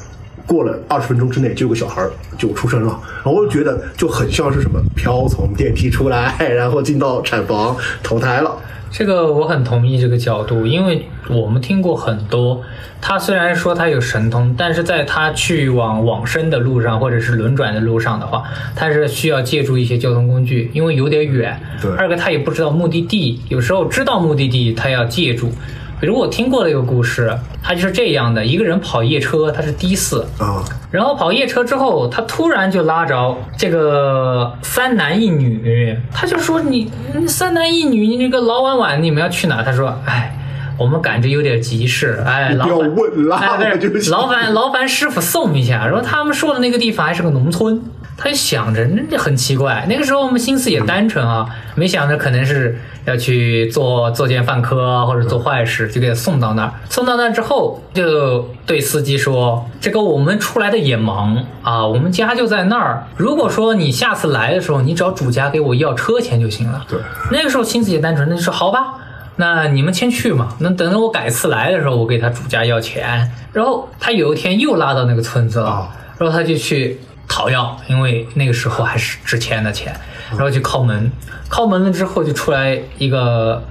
过了二十分钟之内就有个小孩儿就出生了，然后我就觉得就很像是什么飘从电梯出来，*laughs* 然后进到产房投胎了。这个我很同意这个角度，因为我们听过很多，他虽然说他有神通，但是在他去往往生的路上，或者是轮转的路上的话，他是需要借助一些交通工具，因为有点远。对二个他也不知道目的地，有时候知道目的地，他要借助。比如我听过的一个故事，他就是这样的：一个人跑夜车，他是的士，啊，然后跑夜车之后，他突然就拉着这个三男一女，他就说你你三男一女，你这个老晚晚你们要去哪？他说，哎，我们赶着有点急事，哎，你不要劳烦，问啦哎，不是劳烦劳烦师傅送一下。然后他们说的那个地方还是个农村，他就想着那这很奇怪。那个时候我们心思也单纯啊，没想着可能是要去做作奸犯科啊，或者做坏事，就给他送到那儿。送到那儿之后，就对司机说：“这个我们出来的也忙啊，我们家就在那儿。如果说你下次来的时候，你找主家给我要车钱就行了。”对，那个时候心思也单纯，那就说好吧，那你们先去嘛。那等着我改次来的时候，我给他主家要钱。然后他有一天又拉到那个村子了，啊然后他就去讨要，因为那个时候还是值钱的钱。然后就敲门，敲门了之后就出来一个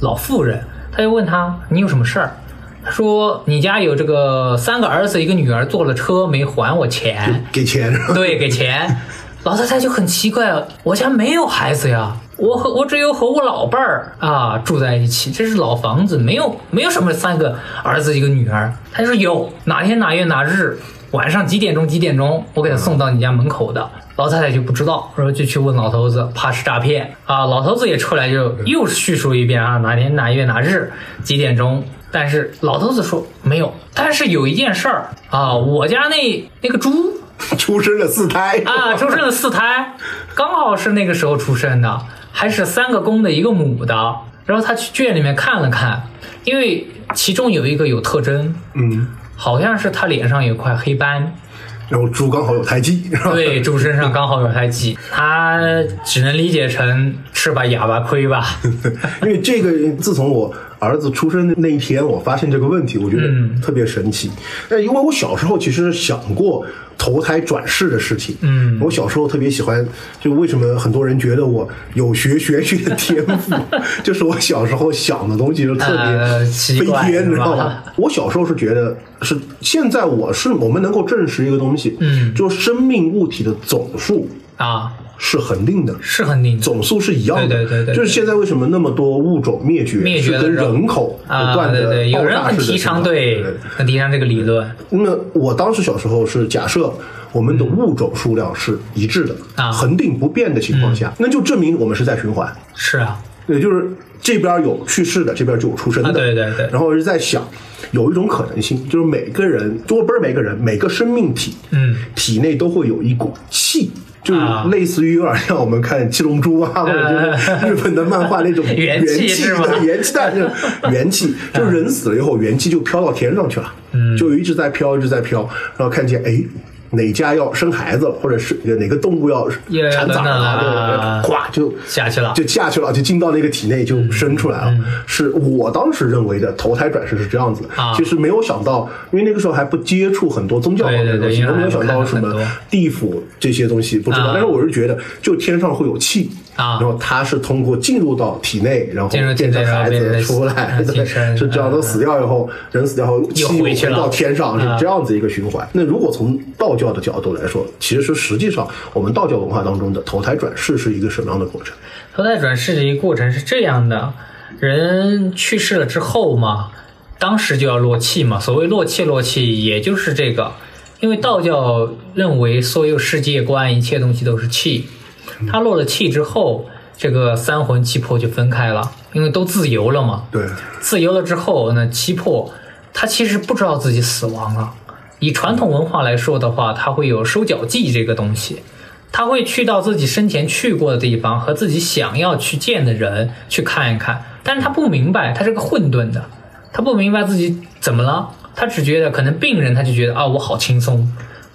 老妇人，他就问他你有什么事儿？他说你家有这个三个儿子一个女儿坐了车没还我钱。给钱，对，给钱。*laughs* 老太太就很奇怪，我家没有孩子呀，我和我只有和我老伴儿啊住在一起，这是老房子，没有没有什么三个儿子一个女儿。他说有，哪天哪月哪日晚上几点钟几点钟，我给他送到你家门口的。老太太就不知道，然后就去问老头子，怕是诈骗啊。老头子也出来就又叙述一遍啊，哪天哪月哪日几点钟。但是老头子说没有，但是有一件事儿啊，我家那那个猪出生了四胎啊，出生了四胎，刚好是那个时候出生的，还是三个公的一个母的。然后他去圈里面看了看，因为其中有一个有特征，嗯，好像是他脸上有块黑斑，然后猪刚好有胎记？对，猪身上刚好有胎记，他只能理解成吃吧哑巴亏吧。*laughs* 因为这个，自从我儿子出生的那一天，我发现这个问题，我觉得嗯特别神奇。但、因为我小时候其实想过投胎转世的事情。嗯我小时候特别喜欢，就为什么很多人觉得我有学玄学的天赋，*laughs* 就是我小时候想的东西就特呃别飞天，你知道吧吗？我小时候是觉得是，现在我是我们能够证实一个东西，嗯就生命物体的总数啊，是恒定的。是恒定的。总数是一样的，对对对对就是现在为什么那么多物种灭绝，灭绝跟人人口不啊，断的对对，有爆人提倡，对对，很提倡这个理论。那我当时小时候是假设我们的物种数量是一致的，恒定不变的情况下，那就证明我们是在循环，是啊，也就是这边有去世的，这边就有出生的，啊对对对。然后我就在想，有一种可能性，就是每个人，就不是每个人，每个生命体，嗯，体内都会有一股气。就类似于有点像我们看七龙珠啊，或者就是日本的漫画那种元 *laughs* 气元气，弹，就元气，*laughs* 就是人死了以后，元气就飘到天上去了，嗯，就一直在飘，一直在飘，然后看见哎。哪家要生孩子了，或者是哪个动物要要产崽了，对，咵就下去了就下去了，就进到那个体内就生出来了。是我当时认为的投胎转世是这样子，啊其实没有想到，因为那个时候还不接触很多宗教方面的东西，都没有想到什么地府这些东西不知道。啊但是我是觉得，就天上会有气。啊然后它是通过进入到体内，然后变成孩子出来，是这样。嗯都死掉以后，人死掉后，气又回到天上，是啊这样子一个循环。那如果从道教的角度来说，其实实际上我们道教文化当中的投胎转世是一个什么样的过程？投胎转世的一个过程是这样的：人去世了之后嘛，当时就要落气嘛。所谓落气，落气也就是这个，因为道教认为所有世界观一切东西都是气，它落了气之后，这个三魂七魄就分开了，因为都自由了嘛。对，自由了之后，那七魄他其实不知道自己死亡了。以传统文化来说的话，他会有收脚记这个东西，他会去到自己生前去过的地方和自己想要去见的人去看一看，但是他不明白，他是个混沌的，他不明白自己怎么了，他只觉得可能病人他就觉得啊，我好轻松，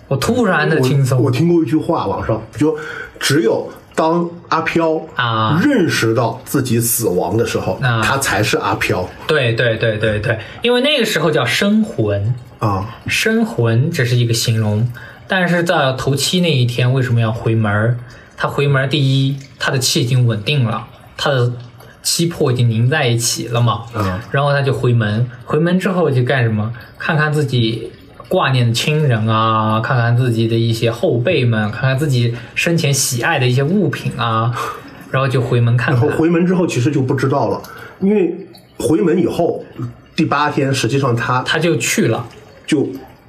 我突然的轻松我。我听过一句话，网上就只有当阿飘啊。认识到自己死亡的时候，啊。他才是阿飘。对对对对对，因为那个时候叫生魂，啊。生魂只是一个形容，但是在头七那一天为什么要回门？他回门，第一，他的气已经稳定了，他的七魄已经凝在一起了嘛，嗯然后他就回门，回门之后就干什么？看看自己挂念的亲人啊，看看自己的一些后辈们，看看自己生前喜爱的一些物品啊，*laughs* 然后就回门看看。然后回门之后其实就不知道了，因为回门以后第八天，实际上他他就去了，就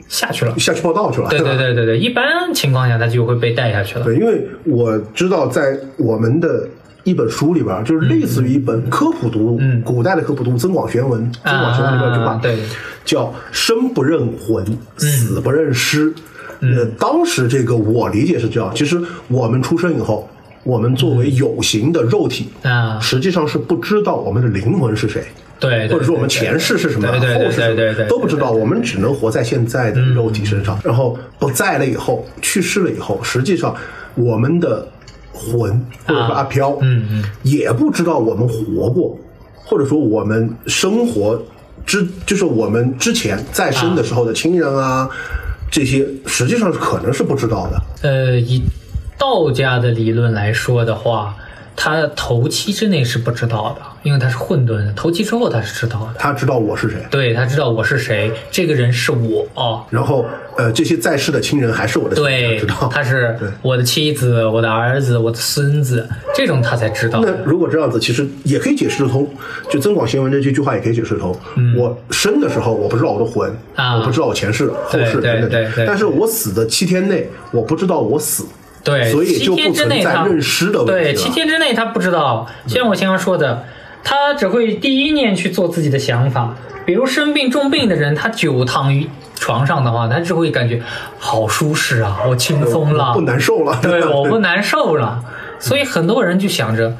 下去了。下去报道去了。对对对对对，一般情况下他就会被带下去了。对，因为我知道在我们的一本书里边，就是类似于一本科普读物，嗯古代的科普读物《增广贤文》，《增广贤文》里边有句话，啊对嗯叫“生不认魂，死不认尸”。呃，当时这个我理解是这样，其实我们出生以后，我们作为有形的肉体，啊，实际上是不知道我们的灵魂是谁。对，或者说我们前世是什么，后世什么对对对都不知道，我们只能活在现在的肉体身上。然后不在了以后，去世了以后，实际上我们的魂或者说阿飘，嗯嗯，也不知道我们活过，或者说我们生活之，就是我们之前在生的时候的亲人啊，这些实际上是可能是不知道的。呃，以道家的理论来说的话，他头七之内是不知道的，因为他是混沌的。头七之后他是知道的，他知道我是谁，对他知道我是谁，这个人是我。哦然后呃，这些在世的亲人还是我的亲人，对知道，他是对我的妻子、我的儿子、我的孙子，这种他才知道。那如果这样子，其实也可以解释得通。就《增广贤文》这句句话也可以解释得通。我生的时候，我不知道我的魂，我不知道我前世、后世等等对对但是我死的七天内，我不知道我死。对，所以就不七天之存在内他认尸的问题对，七天之内他不知道，就像我刚刚说的，他只会第一念去做自己的想法。比如生病重病的人，他久躺于床上的话，他只会感觉好舒适啊，我轻松了，不难受了。对，*laughs* 我不难受了。所以很多人就想着，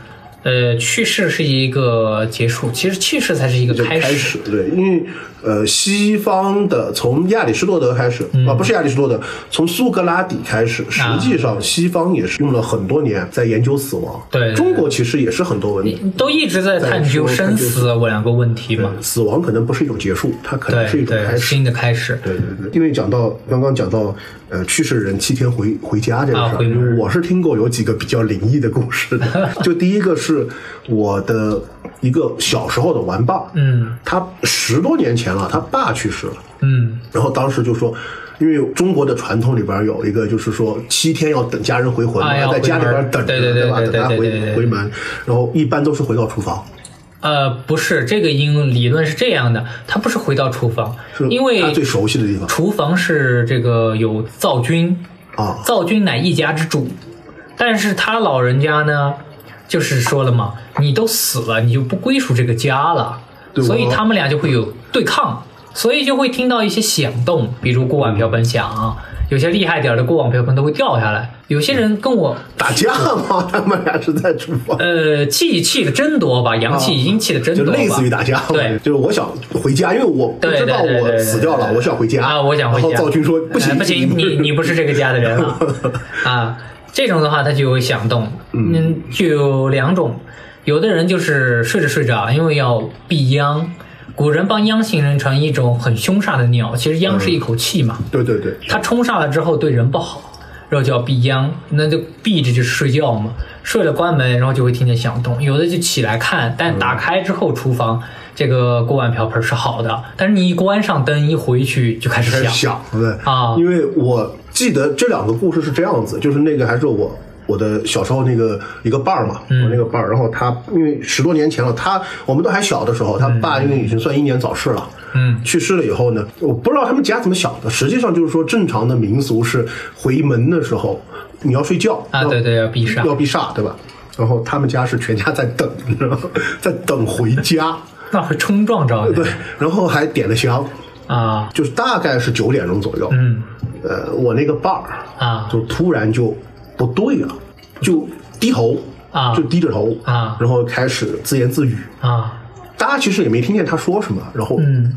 呃，去世是一个结束，其实去世才是一个就开开始，对，因为呃，西方的从亚里士多德开始、嗯啊，不是亚里士多德，从苏格拉底开始，实际上西方也是用了很多年在研究死亡。对对对中国其实也是很多问题。都一直在探究生死两个问题嘛。死亡可能不是一种结束，它可能是一种开始。新的开始。对对对，因为讲到刚刚讲到呃去世人七天回回家这个事儿、啊我是听过有几个比较灵异的故事的。就第一个是我的一个小时候的玩伴，嗯他十多年前了，他爸去世了，嗯然后当时就说。因为中国的传统里边有一个，就是说七天要等家人回魂在家里边等着，对对对吧？对等他回回门，然后一般都是回到厨房，呃，不是，这个因理论是这样的，他不是回到厨房是，因为他最熟悉的地方。厨房是这个有灶君，啊。灶君乃一家之主，但是他老人家呢，就是说了嘛，你都死了，你就不归属这个家了，对所以他们俩就会有对抗，所以就会听到一些响动，比如锅碗瓢盆响，有些厉害点儿的锅碗瓢盆都会掉下来。有些人跟我打架吗？*laughs* 他们俩是在厨房。呃气气的真多吧，阳气、阴气的真多吧，就类似于打架，对，就是我想回家，因为我不对知道我死掉了，我想回家啊，我想回家。赵军说不行呃不行，你你不是这个家的人啊 *laughs* 啊！这种的话，他就会响动，嗯，就有两种，有的人就是睡着睡着，因为要避殃。古人帮殃形容成一种很凶煞的鸟，其实殃是一口气嘛，对对对，它冲煞了之后对人不好，然后就要避殃，那就避着就是睡觉嘛，睡了关门，然后就会听见响动，有的就起来看，但打开之后厨房这个锅碗瓢盆是好的，但是你一关上灯一回去就开始响对。啊。因为我记得这两个故事是这样子，就是那个还是我。我的小时候那个一个伴儿嘛，嗯。我那个伴儿，然后他因为十多年前了，他我们都还小的时候，他爸因为已经算英年早逝了，嗯，去世了以后呢，我不知道他们家怎么想的，实际上就是说正常的民俗是回门的时候你要睡觉啊，要对对，要避煞。要，避煞，对吧？然后他们家是全家在等，你知道吗？在等回家，*laughs* 那会冲撞着你。对，然后还点了香，啊。就是大概是九点钟左右，嗯。呃，我那个伴儿啊。就突然就不对了，就低头啊就低着头啊然后开始自言自语，啊大家其实也没听见他说什么，然后嗯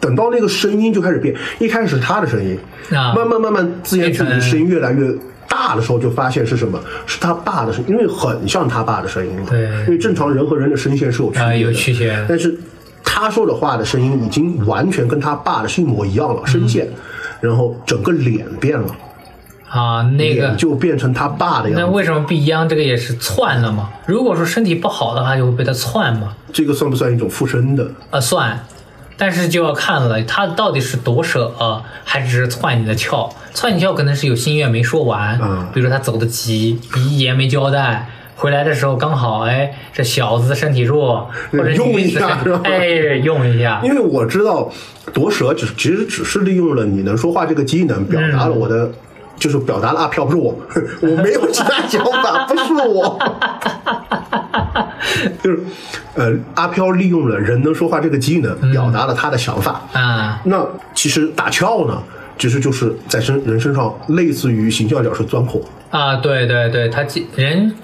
等到那个声音就开始变，一开始他的声音，啊慢慢慢慢自言自语的声音越来越大的时候，就发现是什么？是他爸的声音，因为很像他爸的声音嘛。对因为正常人和人的声线是有区别的，啊有区别但是他说的话的声音已经完全跟他爸的是一模一样了，声线，然后整个脸变了，啊，那个就变成他爸的样子。那为什么不一样？这个也是窜了嘛。如果说身体不好的话，就会被他窜嘛。这个算不算一种附身的？啊，算，但是就要看了，他到底是夺舍、呃还只是窜你的窍？窜你窍可能是有心愿没说完，嗯比如说他走的急，遗言没交代。回来的时候刚好，哎，这小子身体弱，或者用一下是吧哎，用一下，因为我知道夺舍只其实只是利用了你能说话这个机能，表达了我的。就是表达了阿飘不是我，我没有其他想法，不是我，*laughs* 就是呃，阿飘利用了人能说话这个技能，表达了他的想法。啊，那其实打窍呢，其实就是在身人身上类似于形象角是钻孔，啊，对对对，他既人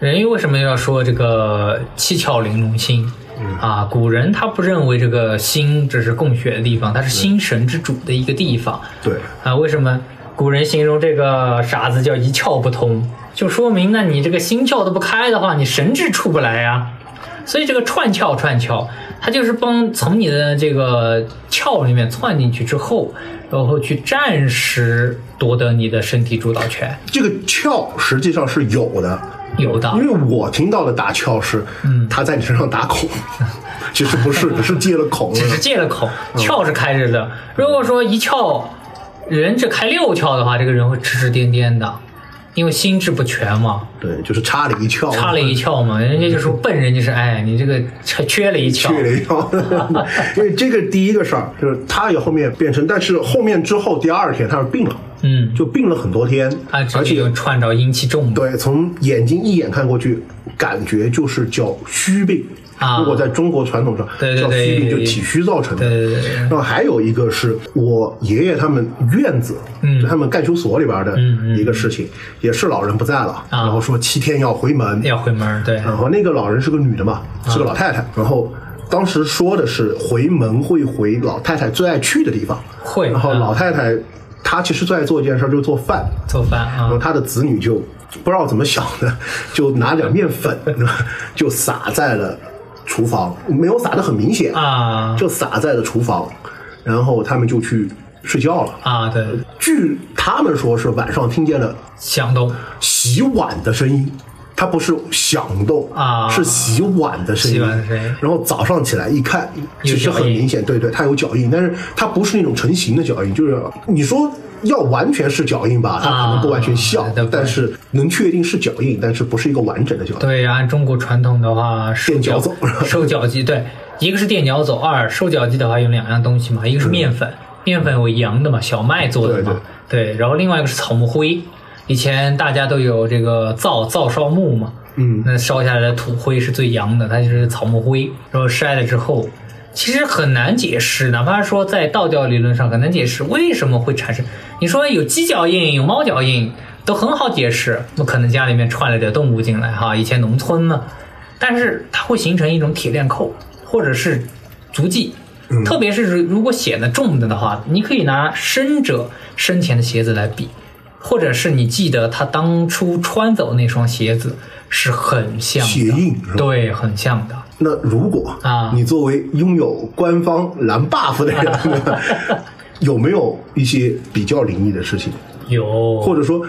人为什么要说这个七窍玲珑心？啊，古人他不认为这个心这是供血的地方，它是心神之主的一个地方。对，啊，为什么古人形容这个傻子叫一窍不通？就说明那你这个心窍都不开的话，你神智出不来呀、所以这个串窍串窍，它就是帮从你的这个窍里面窜进去之后，然后去暂时夺得你的身体主导权。这个窍实际上是有的，有的因为我听到的打窍是，嗯他在你身上打孔，其实不是，只是借了孔只是借了口，窍是开着的。如果说一窍人只开六窍的话，这个人会痴痴颠颠的，因为心智不全嘛，对，就是插了一窍，差了一窍嘛，人家就说笨人就是哎，你这个缺缺了一窍，缺了一窍，*laughs* 因为这个第一个事儿就是他也后面变成，但是后面之后第二天他是病了，嗯，就病了很多天，他这而且个有串着阴气重，对，从眼睛一眼看过去，感觉就是叫虚病。啊。如果在中国传统上对对叫虚病，对就体虚造成的。对对对对。然后还有一个是我爷爷他们院子，嗯。就他们干休所里边的一个事情，也是老人不在了，啊。然后说七天要回门，要回门，对，然后那个老人是个女的嘛，是个老太太，然后。当时说的是回门会回老太太最爱去的地方，会然后啊。老太太她其实最爱做一件事，就是做饭，做饭啊，然后她的子女就不知道怎么想的，就拿点面粉，*laughs* 就撒在了厨房，没有洒的很明显，啊就洒在了厨房，然后他们就去睡觉了。啊，对，据他们说是晚上听见了响动洗碗的声音。它不是响动啊是洗碗的声音。洗碗的声音然后早上起来一看，其实很明显，对对，它有脚印，但是它不是那种成型的脚印，就是你说要完全是脚印吧，它可能不完全像，但是能确定是脚印，但是不是一个完整的脚印。对，按中国传统的话，收垫脚走。*laughs* 收脚鸡，对，一个是垫脚走，二收脚鸡的话有两样东西嘛，一个是面粉，面粉为羊的嘛，小麦做的嘛，对然后另外一个是草木灰，以前大家都有这个灶灶烧木嘛，嗯。那烧下来的土灰是最阳的，它就是草木灰，然后筛了之后。其实很难解释，哪怕说在道教理论上很难解释为什么会产生。你说有鸡脚印，有猫脚印，都很好解释。那可能家里面串了点动物进来哈，以前农村嘛，但是它会形成一种铁链扣，或者是足迹。特别是如如果显得重的的话，你可以拿生者生前的鞋子来比，或者是你记得他当初穿走那双鞋子是很像的，鞋印对，很像的。那如果啊。你作为拥有官方蓝 buff 的人，*laughs* 有没有一些比较灵异的事情，有。或者说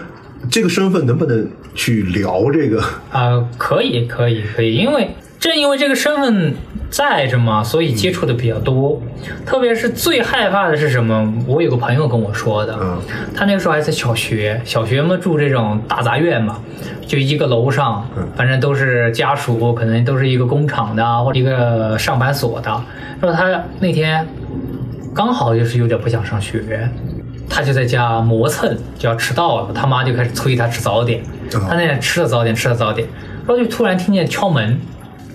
这个身份能不能去聊这个？啊、可以，可以，可以，因为正因为这个身份在着嘛，所以接触的比较多。特别是最害怕的是什么？我有个朋友跟我说的，嗯他那个时候还在小学，小学嘛住这种大杂院嘛，就一个楼上，反正都是家属，可能都是一个工厂的啊或者一个上班所的。然后他那天刚好就是有点不想上学，他就在家磨蹭，就要迟到了，他妈就开始催他吃早点。他那天吃了早点，吃了早点，然后就突然听见敲门，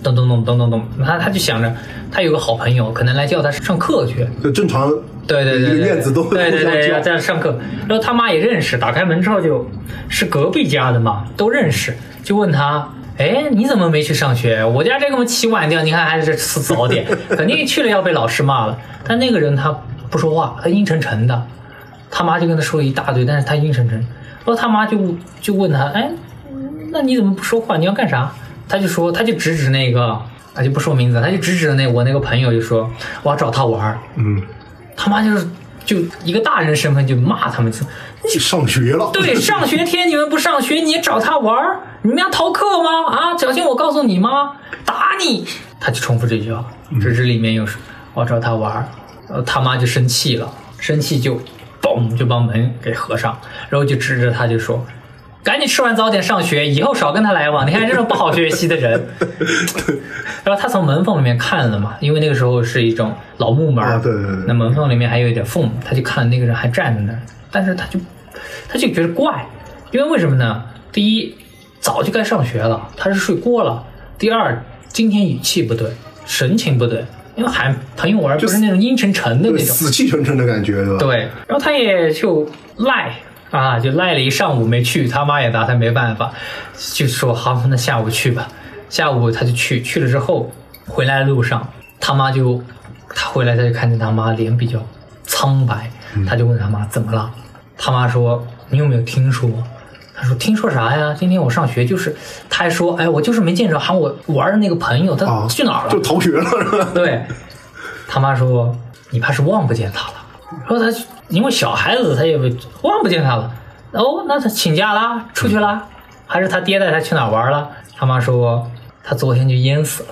咚咚咚咚咚咚，他他就想着他有个好朋友可能来叫他上课去，就正常，对对对对，院子都会对对对，在那上课。然后他妈也认识，打开门之后就是隔壁家的嘛，都认识，就问他。哎，你怎么没去上学？我家这个么起晚掉，你看还是吃早点，肯定去了要被老师骂了。但那个人他不说话，他阴沉沉的。他妈就跟他说了一大堆，但是他阴沉沉。然后他妈就就问他，哎，那你怎么不说话？你要干啥？他就说，他就指指那个，他就不说名字，他就指指那我那个朋友，就说我要找他玩儿。嗯，他妈就是就一个大人身份就骂他们，你上学了，对，上学天你们不上学，你找他玩儿，你们要逃课吗？啊，小心我告诉你妈，打你！他就重复这句话，指指里面又是我要找他玩儿，呃，他妈就生气了，生气就嘣就把门给合上，然后就指着他就说。赶紧吃完早点上学，以后少跟他来往。*laughs* 你看这种不好学习的人。*laughs* 然后他从门缝里面看了嘛，因为那个时候是一种老木门，啊对对对那门缝里面还有一点缝，他就看那个人还站在那儿，但是他就他就觉得怪，因为为什么呢？第一，早就该上学了，他是睡过了；第二，今天语气不对，神情不对，因为喊朋友玩不是那种阴沉沉的那种，死气沉沉的感觉，对吧？对，然后他也就赖啊，就赖了一上午没去，他妈也拿他没办法，就说好，那下午去吧。下午他就去，去了之后回来的路上，他妈就他回来他就看见他妈脸比较苍白，他就问他妈怎么了，他妈说你有没有听说？他说听说啥呀？今天我上学就是，他还说哎我就是没见着喊我玩的那个朋友，他啊，去哪儿了？就逃学了，是吧？对，他妈说你怕是忘不见他了。说他因为小孩子他也望不见他了。哦，那他请假啦，出去啦，还是他爹带他去哪儿玩了？他妈说他昨天就淹死了。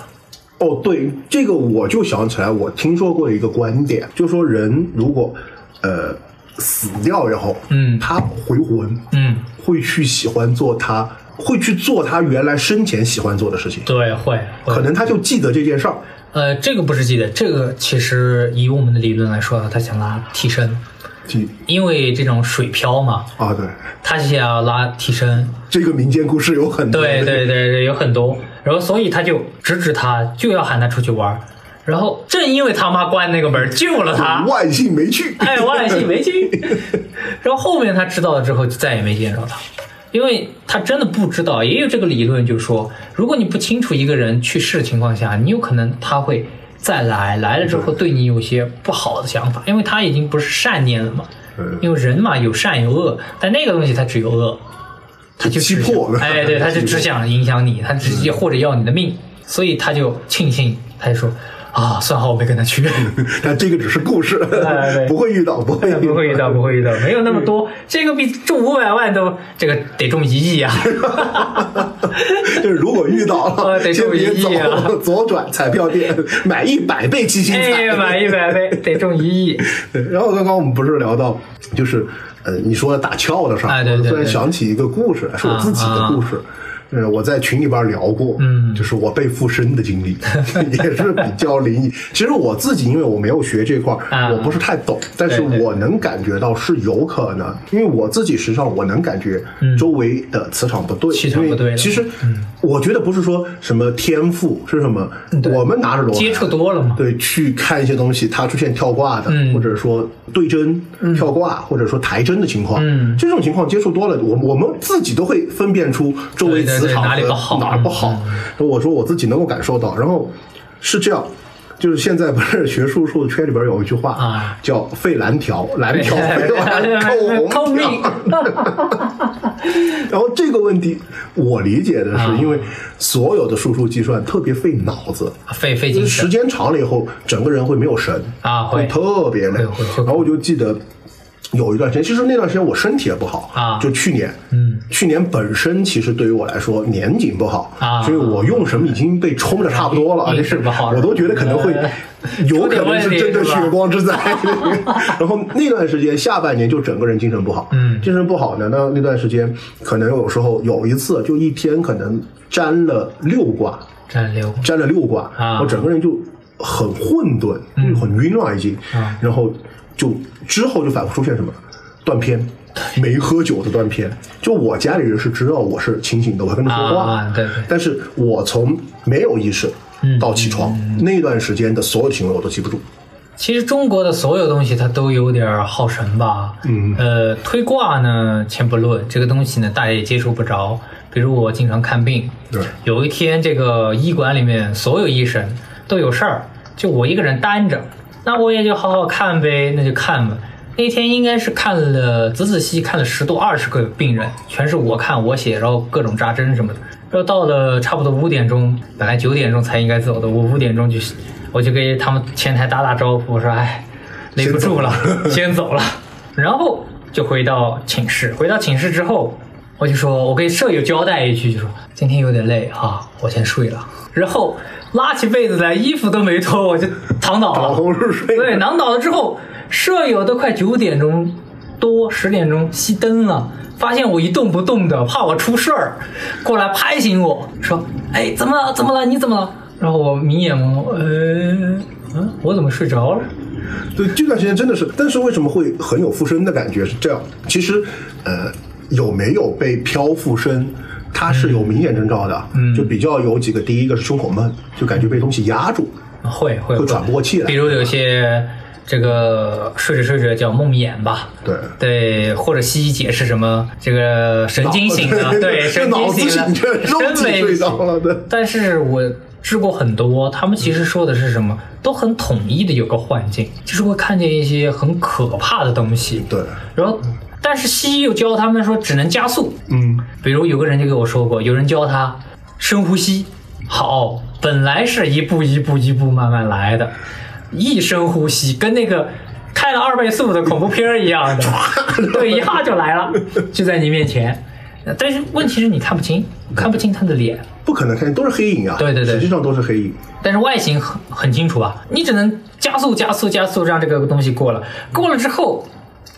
哦，对，这个我就想起来，我听说过一个观点，就说人如果呃死掉以后，嗯他回魂，嗯，会去喜欢做他，会去做他原来生前喜欢做的事情，对，会会可能他就记得这件事儿。呃，这个不是记得，这个其实以我们的理论来说，他想拉替身，记因为这种水漂嘛，啊，对，他想要拉替身，这个民间故事有很多。对对对对，有很多，然后所以他就指指他，就要喊他出去玩儿，然后正因为他妈关那个门救了他，万幸没去。哎，万幸没去。*laughs* 然后后面他知道了之后，就再也没见着他，因为他真的不知道。也有这个理论，就是说，如果你不清楚一个人去世的情况下，你有可能他会再来，来了之后对你有些不好的想法，因为他已经不是善念了嘛。嗯因为人嘛有善有恶，但那个东西它只有恶，他就只击破想哎，对，他就只想影响你，他直接或者要你的命，所以他就庆幸，他就说啊，算好我没跟他去。*laughs* 但这个只是故事 *laughs* 不会遇到，不会不会遇到，不会遇到，没有那么嗯多，这个比中五百万都，这个得中一亿啊！*laughs* 就是如果遇到了，呃得中一亿啊，左转彩票店买一百倍基金彩。哎，买一百倍得中一亿，对，然后刚刚我们不是聊到，就是呃，你说打窍的事儿，哎对对对我突然想起一个故事，是我自己的故事。呃，我在群里边聊过，嗯就是我被附身的经历，*laughs* 也是比较灵异。其实我自己，因为我没有学这块我不是太懂，但是我能感觉到是有可能，因为我自己实际上我能感觉周围的磁场不对，嗯气场不对了嗯因为其实我觉得不是说什么天赋，是什么？我们拿着罗盘接触多了嘛对，去看一些东西，它出现跳挂的，嗯或者说对针、跳挂，或者说抬针的情况，嗯这种情况接触多了，我我们自己都会分辨出周围对对对磁场哪里不好哪儿不好。我说我自己能够感受到，然后是这样。就是现在不是学术术圈里边有一句话啊。叫“费蓝条，蓝条费蓝扣扣红条命。*laughs* 然后这个问题，我理解的是，因为所有的数数计算特别费脑子，费费精神。就是时间长了以后，整个人会没有神啊会。会特别累。然后我就记得有一段时间，其实那段时间我身体也不好啊。就去年，嗯，去年本身其实对于我来说年景不好啊。所以我用什么已经被冲的差不多了，运就是好我都觉得可能会有可能是真的血光之灾。*laughs* 然后那段时间下半年就整个人精神不好，嗯。精神不好呢，那那段时间可能有时候有一次就一天可能沾了六卦，占六沾了六卦，啊。我整个人就很混沌，嗯。很晕了已经，啊。然后就之后就反复出现什么断片，没喝酒的断片。就我家里人是知道我是清醒的，我还跟他说话，啊对对。但是我从没有意识到起床、那段时间的所有行为我都记不住。其实中国的所有东西它都有点儿耗神吧，嗯。呃，推卦呢，先不论这个东西呢，大家也接触不着。比如我经常看病，对。有一天这个医馆里面所有医生都有事儿，就我一个人单着，那我也就好好看呗，那就看吧。那天应该是看了仔仔细细看了十多二十个病人，全是我看我写，然后各种扎针什么的。然后到了差不多五点钟，本来九点钟才应该走的，我五点钟就我就给他们前台打打招呼，我说哎，勒不住了，先走了。然后就回到寝室，回到寝室之后，我就说我给舍友交代一句，就说今天有点累哈、我先睡了。然后拉起被子来，衣服都没脱，我就躺倒了。倒头入睡。对，躺倒了之后，舍友都快九点钟多十点钟熄灯了，发现我一动不动的，怕我出事儿，过来拍醒我说：“哎，怎么了？怎么了？你怎么了？”然后我迷眼朦胧，呃，嗯，我怎么睡着了？对，这段时间真的是，但是为什么会很有附身的感觉？是这样，其实，呃，有没有被飘附身，它是有明显征兆的。嗯，就比较有几个，第一个是胸口闷，就感觉被东西压住，会会会喘不过气来比如有些这个睡着睡着叫梦魇吧。对对，或者西医解释什么这个神经醒了，脑对，*laughs* 神经醒了，醒着，肉体真没睡着了，对。但是我治过很多，他们其实说的是什么，都很统一的有个幻境，就是会看见一些很可怕的东西。对，然后，但是西医又教他们说只能加速，嗯，比如有个人就跟我说过，有人教他深呼吸，好，本来是一步一步一步慢慢来的，一深呼吸跟那个。开了二倍速的恐怖片儿一样的，对，一下就来了，*laughs* 就在你面前。但是问题是你看不清，看不清他的脸，不可能看见，都是黑影啊。对对对实际上都是黑影。但是外形很很清楚吧？你只能加速、加速、加速，让这个东西过了。过了之后，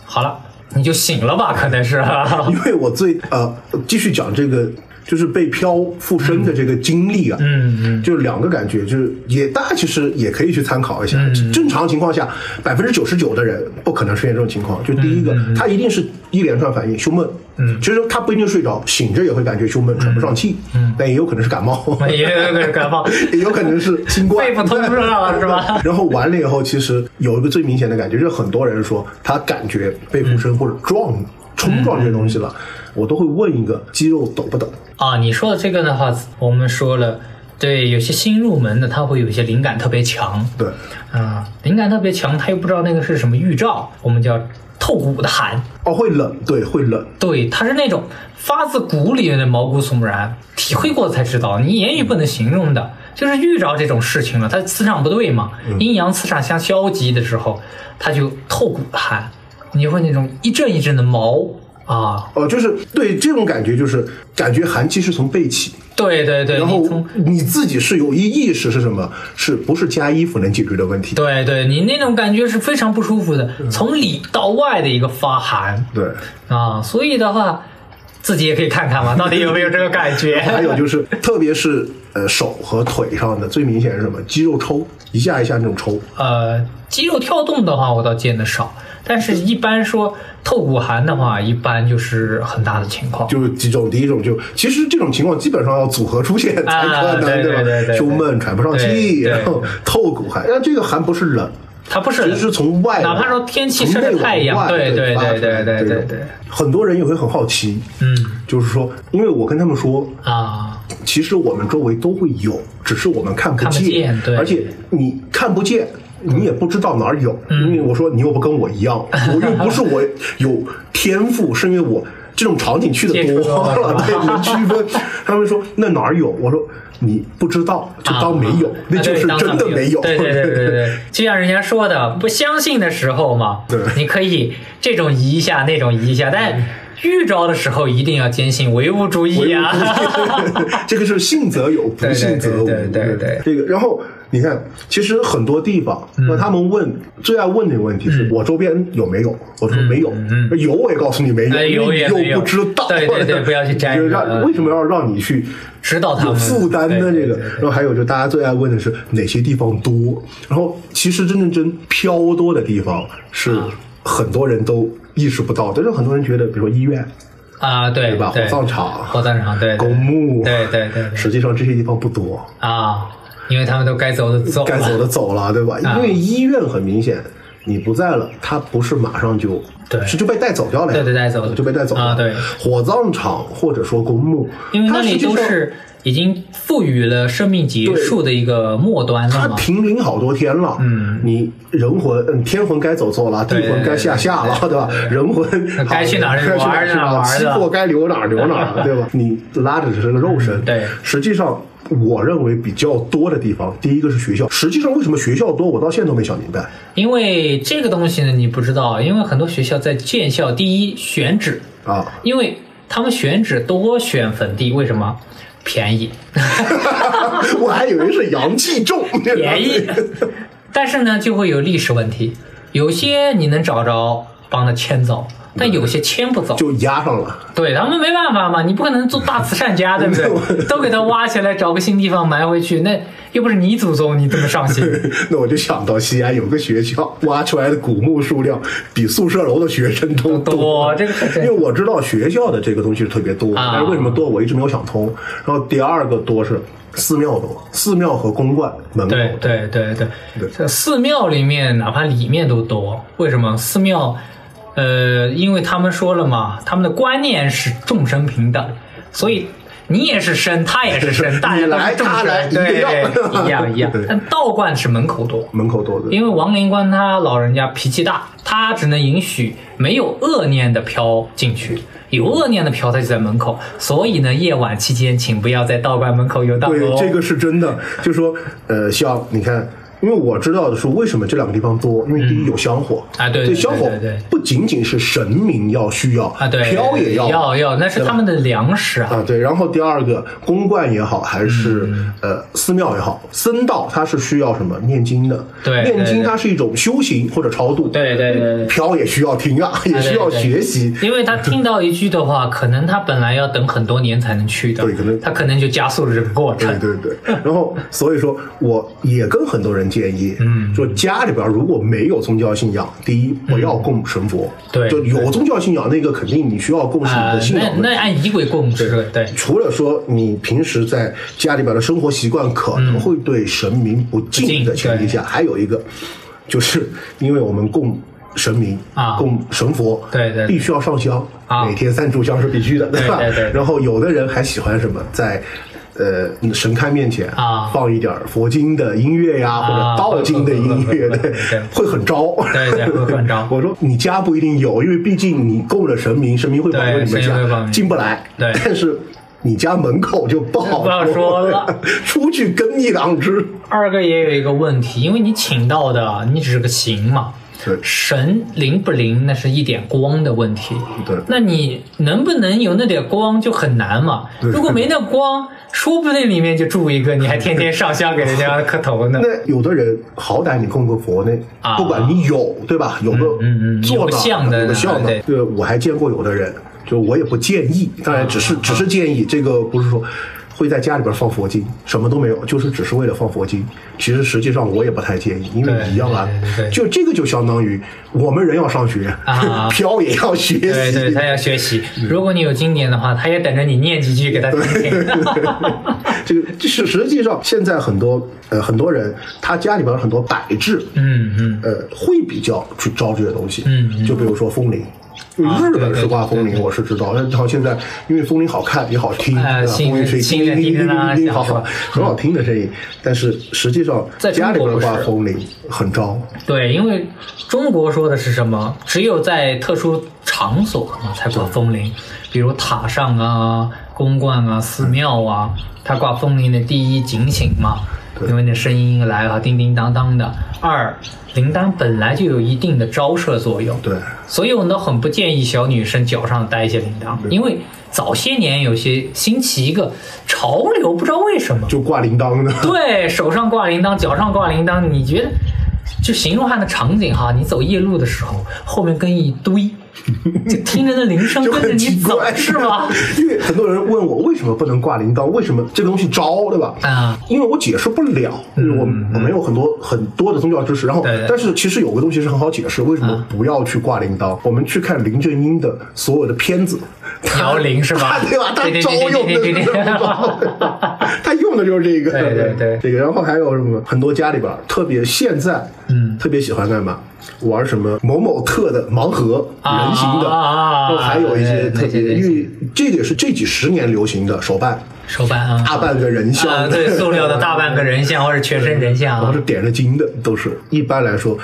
好了，你就醒了吧？可能是。因为我最呃，继续讲这个，就是被漂附身的这个经历啊，嗯嗯，就两个感觉，就是也大家其实也可以去参考一下。嗯正常情况下，百分之九十九的人不可能出现这种情况。就第一个，他一定是一连串反应，胸闷。嗯其实他不一定睡着，醒着也会感觉胸闷、喘不上气。嗯，但也有可能是感冒，也有可能感冒，也有可能是新冠，*laughs* 肺部通上了是吧？*laughs* 然后完了以后，其实有一个最明显的感觉，就是很多人说他感觉被附身或者撞、冲撞这些东西了，我都会问一个肌肉抖不抖？啊，你说的这个的话，我们说了，对，有些新入门的他会有一些灵感特别强，对，啊，灵感特别强，他又不知道那个是什么预兆，我们叫透骨的寒。哦，会冷，对，会冷。对，他是那种发自骨里的毛骨悚然，体会过才知道，你言语不能形容的。就是遇着这种事情了，他磁场不对嘛，阴阳磁场相消极的时候，他就透骨的寒，你会那种一阵一阵的毛啊，哦，就是对这种感觉，就是感觉寒气是从背起，对对对，然后你从你自己是有意意识是什么？是不是加衣服能解决的问题？对对，你那种感觉是非常不舒服的，从里到外的一个发寒对。啊，所以的话，自己也可以看看嘛，到底有没有这个感觉。*laughs* 还有就是，特别是呃手和腿上的，最明显是什么？肌肉抽，一下一下那种抽。呃，肌肉跳动的话，我倒见得少，但是一般说透骨寒的话，一般就是很大的情况。就是几种，第一种就其实这种情况基本上要组合出现才可能，对对吧？对对对胸闷、喘不上气，然后透骨寒。那这个寒不是冷，它不是只是从外，哪怕说天气晒太阳外对对对对对对对很多人也会很好奇，嗯就是说，因为我跟他们说，啊，其实我们周围都会有，只是我们看不看不见对而且你看不见。你也不知道哪儿有，嗯因为我说你又不跟我一样，*laughs* 我又不是我有天赋，是因为我这种场景去的多多了了，对，*laughs* 能区分。他们说那哪儿有？我说你不知道就当没有，啊那就是真的没有。对对对对对对，就像人家说的，不相信的时候嘛，对你可以这种移一下，那种移一下，但遇着的时候一定要坚信唯物主义啊。*laughs* 这个是信则有，不信则无。对对对对对这个，然后你看，其实很多地方，那他们问最爱问的一个问题是我周边有没有？我说没有，有我也告诉你没有，又不知道。对对对 *laughs* 不要去摘让为什么要让你去？指导他们有负担的这个然后还有就大家最爱问的是哪些地方多，然后其实真正真飘多的地方是啊很多人都意识不到，但是很多人觉得，比如说医院，啊，对对吧？对火葬场、火葬场，对对公墓，对对对对实际上这些地方不多，啊，因为他们都该走的走了，该走的走了，对吧？啊。因为医院很明显，你不在了，他不是马上就对。是就被带走掉了呀，对对带走了。就被带走了。啊对。火葬场或者说公墓，因为那里都是已经赋予了生命结束的一个末端他了嘛。停灵好多天了，嗯，你人魂，嗯，天魂该走走了，地魂该下下了，对吧？人魂 *laughs* 该去哪儿去哪儿玩儿去哪儿，玩儿的期货该留哪儿留哪儿，*laughs* 对吧？你拉着只是个肉身，对。实际上。我认为比较多的地方，第一个是学校。实际上，为什么学校多，我到现在都没想明白因为这个东西呢，你不知道，因为很多学校在建校，第一选址，啊。因为他们选址多选坟地，为什么？便宜，*laughs* 我还以为是阳气重，便宜。但是呢，就会有历史问题，有些你能找着帮他迁走，但有些迁不走。就压上了。对他们没办法嘛，你不可能做大慈善家，对不对？*laughs* 都给他挖起来，找个新地方埋回去，那又不是你祖宗，你这么上心？*laughs* 那我就想到西安有个学校挖出来的古墓数量比宿舍楼的学生都多这个很因为我知道学校的这个东西是特别多，啊但是为什么多我一直没有想通。然后第二个多是寺庙多，寺庙和公馆门口对对对对对，这寺庙里面哪怕里面都多，为什么？寺庙，呃，因为他们说了嘛，他们的观念是众生平等，所以你也是生，他也是生，*laughs* 大家都来是众他来生，对一样，*laughs* 一样一样。但道观是门口多，门口多的，因为王灵官他老人家脾气大，他只能允许没有恶念的飘进去，有恶念的飘他就在门口。所以呢，夜晚期间请不要在道观门口游荡哦。，对这个是真的。就说呃，像你看。因为我知道的是为什么这两个地方多，因为第一有香火。啊对对这香火对不仅仅是神明要需要啊，对，飘也要要要，那是他们的粮食啊。啊，对，然后第二个公观也好，还是、嗯。呃寺庙也好，僧道它是需要什么念经的，对念经它是一种修行或者超度，对对对对。飘也需要听啊，也需要学习，因为他听到一句的话，可能他本来要等很多年才能去的，对可能他可能就加速了这个过程。对对对，然后所以说我也跟很多人建议，嗯，说家里边如果没有宗教信仰，第一不要供神佛，对。就有宗教信仰那个肯定你需要供是你啊的，信仰问题。那按仪轨供是对，除了说你平时在家里边的生活习惯可能会对神明不敬的前提下，还有一个，就是因为我们供神明啊。供神佛，对对对。必须要上香，啊。每天三炷香是必须的，吧？对对对。然后有的人还喜欢什么，在呃神龛面前啊。放一点佛经的音乐呀，或者啊道经的音乐，*laughs* 对对，会很招，对对会很招。*laughs* 我说你家不一定有，因为毕竟你供了神明，神明会保佑你们家进不来，对。但是。你家门口就不好不好说。了，*laughs* 出去跟一两只，二哥也有一个问题，因为你请到的你只是个形嘛，对神灵不灵那是一点光的问题。对那你能不能有那点光就很难嘛？如果没那光，说不定里面就住一个，你还天天上香给人家磕头呢。*laughs* 那有的人好歹你供个佛呢，啊不管你有对吧？有个嗯嗯有个像的有个像的对，对，我还见过有的人，就我也不建议，当然只啊是只是建议，这个不是说。会在家里边放佛经，什么都没有，就是只是为了放佛经。其实实际上我也不太建议，因为一样啊就这个就相当于我们人要上学啊，*laughs* 飘也要学习，对对，他要学习。如果你有经典的话，他也等着你念几句给他听听。*laughs* 这个就是实际上现在很多呃很多人他家里边很多摆置，嗯嗯，呃会比较去招这些东西，嗯嗯就比如说风铃。日本是挂风铃，我是知道。然后现在因为风铃好看也好听，风铃吹新人叮叮叮叮叮，好好很好听的声音。但是实际上在中家里边国挂风铃很招，对，因为中国说的是什么？只有在特殊场所啊才挂风铃，比如塔上啊、公观啊、寺庙啊，它挂风铃的第一警醒嘛，因为那声音来啊，叮叮当当的。二，铃铛本来就有一定的招摄作用，对，所以我呢很不建议小女生脚上戴一些铃铛，因为早些年有些兴起一个潮流，不知道为什么，就挂铃铛的。对，手上挂铃铛，脚上挂铃铛，你觉得就形容下那场景哈，你走夜路的时候，后面跟一堆，就听着那铃声跟着你走是吗？*laughs* 因为很多人问我为什么不能挂铃铛，为什么这个东西招，对吧？啊，因为我解释不了，因为我我没有很多很多的宗教知识。然后对对，但是其实有个东西是很好解释，为什么不要去挂铃铛？我们去看林正英的所有的片子，他摇铃是吧他对吧？他招用的对对对对是这么招的他用用的就是这个。对对对这个，然后还有什么？很多家里边特别现在，嗯特别喜欢干嘛？玩什么某某特的盲盒，啊人形的，啊还有一些对特别，因为这个也是这几十年流行的手办，手办啊，大半个人像，啊，对，塑料的大半个人像或者全身人像啊然后是，点着金的，都是一般来说。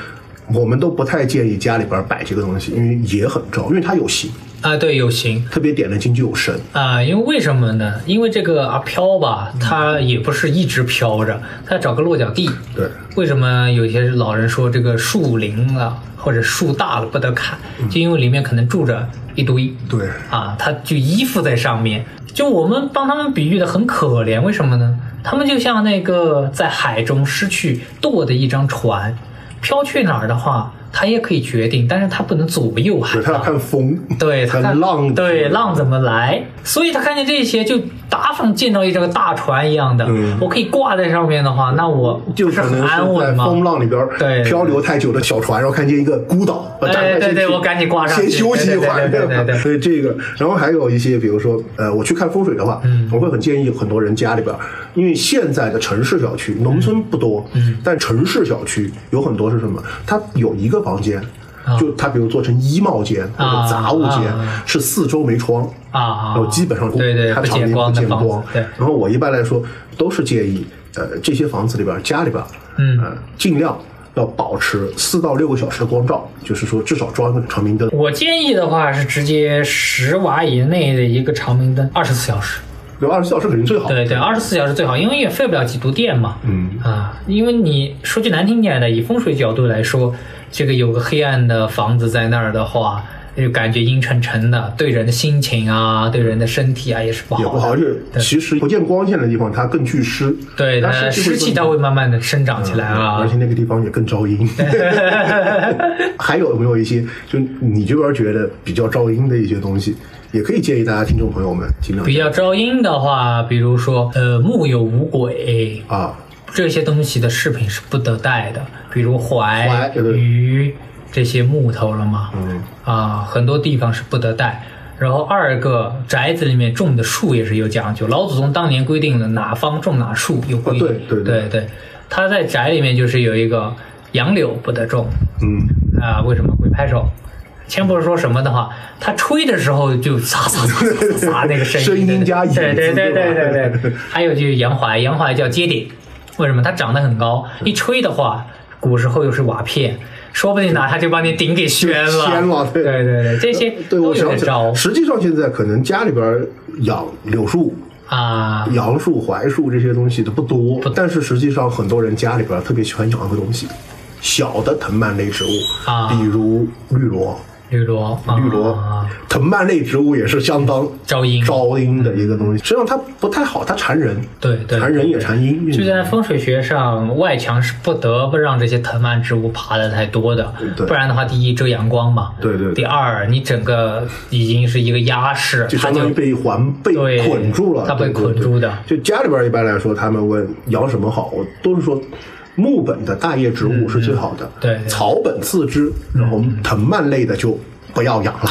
我们都不太建议家里边摆这个东西，因为也很重，因为它有形，啊，对，有形。特别点了金就有神。啊，因为为什么呢？因为这个阿飘吧，他也不是一直飘着，他要找个落脚地。对，为什么有些老人说这个树林了或者树大了不得砍？就因为里面可能住着一堆对，啊，他就依附在上面。就我们帮他们比喻的很可怜，为什么呢？他们就像那个在海中失去舵的一张船，飘去哪儿的话，它也可以决定，但是他不能左右海对，他要。看风，对，他看看浪，对浪怎么来，所以他看见这些就打上见到一这个大船一样的，嗯我可以挂在上面的话，那我就是很安稳吗？是在风浪里边对漂流太久的小船，然后看见一个孤岛，呃哎站在先去对对我赶紧挂上去先休息一会儿。对对对对对所以这个，然后还有一些，比如说，呃，我去看风水的话，嗯我会很建议很多人家里边，因为现在的城市小区，农村不多，嗯但城市小区有很多是什么？它有一个房间。就它，比如做成衣帽间或啊者杂物间啊，是四周没窗，啊，然后基本上对对不见它的房子见光。对然后我一般来说都是建议，呃，这些房子里边家里边，嗯呃，尽量要保持四到六个小时的光照，就是说至少装一个长明灯。我建议的话是直接十瓦以内的一个长明灯，二十四小时。有二十四小时肯定最好。对对，二十四小时最好，因为也费不了几度电嘛。嗯啊，因为你说句难听点的，以风水角度来说，这个有个黑暗的房子在那儿的话，就感觉阴沉沉的，对人的心情啊，对人的身体啊也是不好的。也不好，而且其实不见光线的地方，它更聚湿，对它它湿气它会慢慢的生长起来啊。而且那个地方也更招阴。*laughs* 还有没有一些就你这边觉得比较招阴的一些东西，也可以建议大家听众朋友们尽量比较招阴的话，比如说呃木有五鬼啊，这些东西的饰品是不得带的，比如怀怀对对鱼这些木头了嘛。嗯，啊，很多地方是不得带。然后二个宅子里面种的树也是有讲究，老祖宗当年规定的哪方种哪树有规定。啊对对对对对他在宅里面就是有一个杨柳不得种嗯，啊，为什么？鬼拍手。千不是说什么的话，他吹的时候就嚓嚓嚓嚓嚓那个声音，声音加对对对对对对。还有就是杨槐，杨槐叫接顶，为什么？它长得很高，一吹的话，古时候又是瓦片，说不定哪它就把你顶给掀了。掀了对对对对，这些对，都有招实际上现在可能家里边养柳树、啊。杨树、槐树这些东西的不多，但是实际上很多人家里边特别喜欢养一个东西，小的藤蔓类植物，啊比如绿萝。绿萝，绿萝。啊、藤蔓类植物也是相当招阴。招阴的一个东西。实际上它不太好，它缠人，对对。缠人也缠阴。就在风水学上，外墙是不得不让这些藤蔓植物爬的太多的，对。不然的话，第一遮阳光嘛，对对对。第二，你整个已经是一个压势，它就就相当于被环被对捆住了，它被捆住的。就家里边一般来说，他们问养什么好，我都是说木本的大叶植物是最好的，对对。草本次之，然后藤蔓类的就不要养了。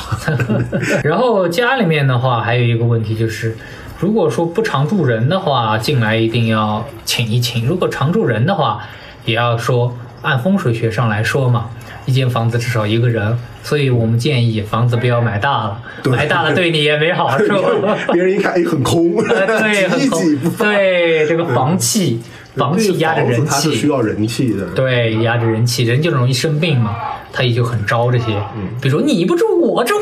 *laughs* 然后家里面的话，还有一个问题就是，如果说不常住人的话，进来一定要请一请；如果常住人的话，也要说按风水学上来说嘛，一间房子至少一个人，所以我们建议房子不要买大了，对。买大了对你也没好处。*laughs* 别人一看，哎，很空，呃 *laughs* 对，很空。对，这个房气，房气压着人这个房子它是需，要人气的。对，压着人气，人就容易生病嘛，他也就很招这些，嗯比如说你不住我住，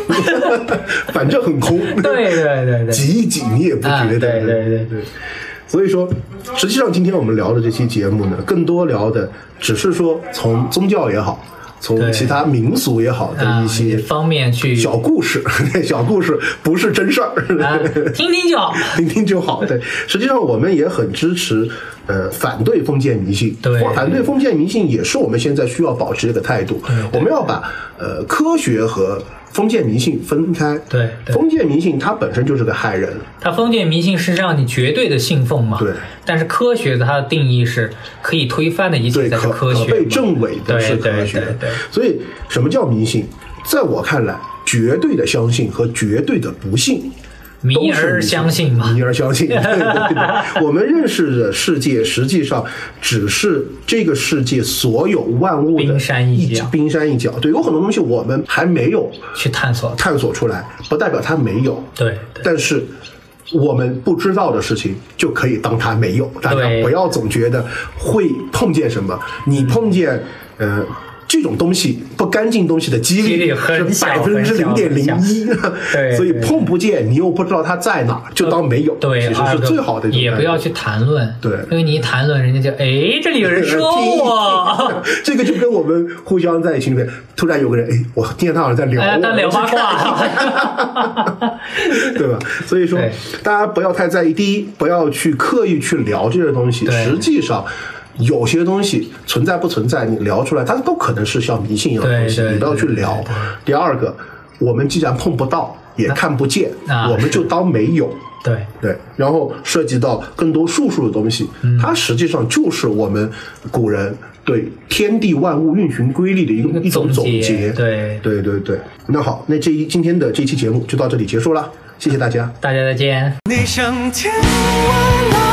*laughs* 反正很空。对对对对，*laughs* 挤一挤你也不觉啊得。对对对对。所以说，实际上今天我们聊的这期节目呢，更多聊的只是说从宗教也好，从其他民俗也好的啊一些方面去小故事，*laughs* 小故事不是真事儿。啊，听听就好。听听就好。对，实际上我们也很支持，呃，反对封建迷信。对反对封建迷信也是我们现在需要保持这个态度。我们要把呃科学和封建迷信分开。对对封建迷信它本身就是个害人。它封建迷信是让你绝对的信奉嘛？对。但是科学的它的定义是可以推翻的一切对，才是可可科学嘛。被证伪的是科学对对对。所以，什么叫迷信？在我看来，绝对的相信和绝对的不信，迷而相信嘛迷而相信。对对对，我们认识的世界实际上只是这个世界所有万物的冰山一角冰山一角。对，有很多东西我们还没有去探索。探索出来，不代表它没有。对对但是我们不知道的事情，就可以当它没有。大家不要总觉得会碰见什么，你碰见呃。这种东西不干净东西的几几率率是百分之零点零一 *laughs* 对，所以碰不见，你又不知道它在哪，就当没有。对，其实是最好的也不要去谈论，对因为你一谈论，人家就哎，这里有人 *laughs* 说我，*laughs* 这个就跟我们互相在群里面，突然有个人，哎，我听见他好像在聊哎，我，他聊八卦，对吧？所以说，大家不要太在意。第一，不要去刻意去聊这些东西。实际上，有些东西存在不存在，你聊出来，它都可能是像迷信一样的东西，你都要去聊。第二个，我们既然碰不到，也看不见，啊我们就当没有。*laughs* 对对，然后涉及到更多术数的东西，嗯它实际上就是我们古人对天地万物运行规律的一个一种总结。对对对对。那好，那这一今天的这期节目就到这里结束了，谢谢大家。大家再见。你像天外来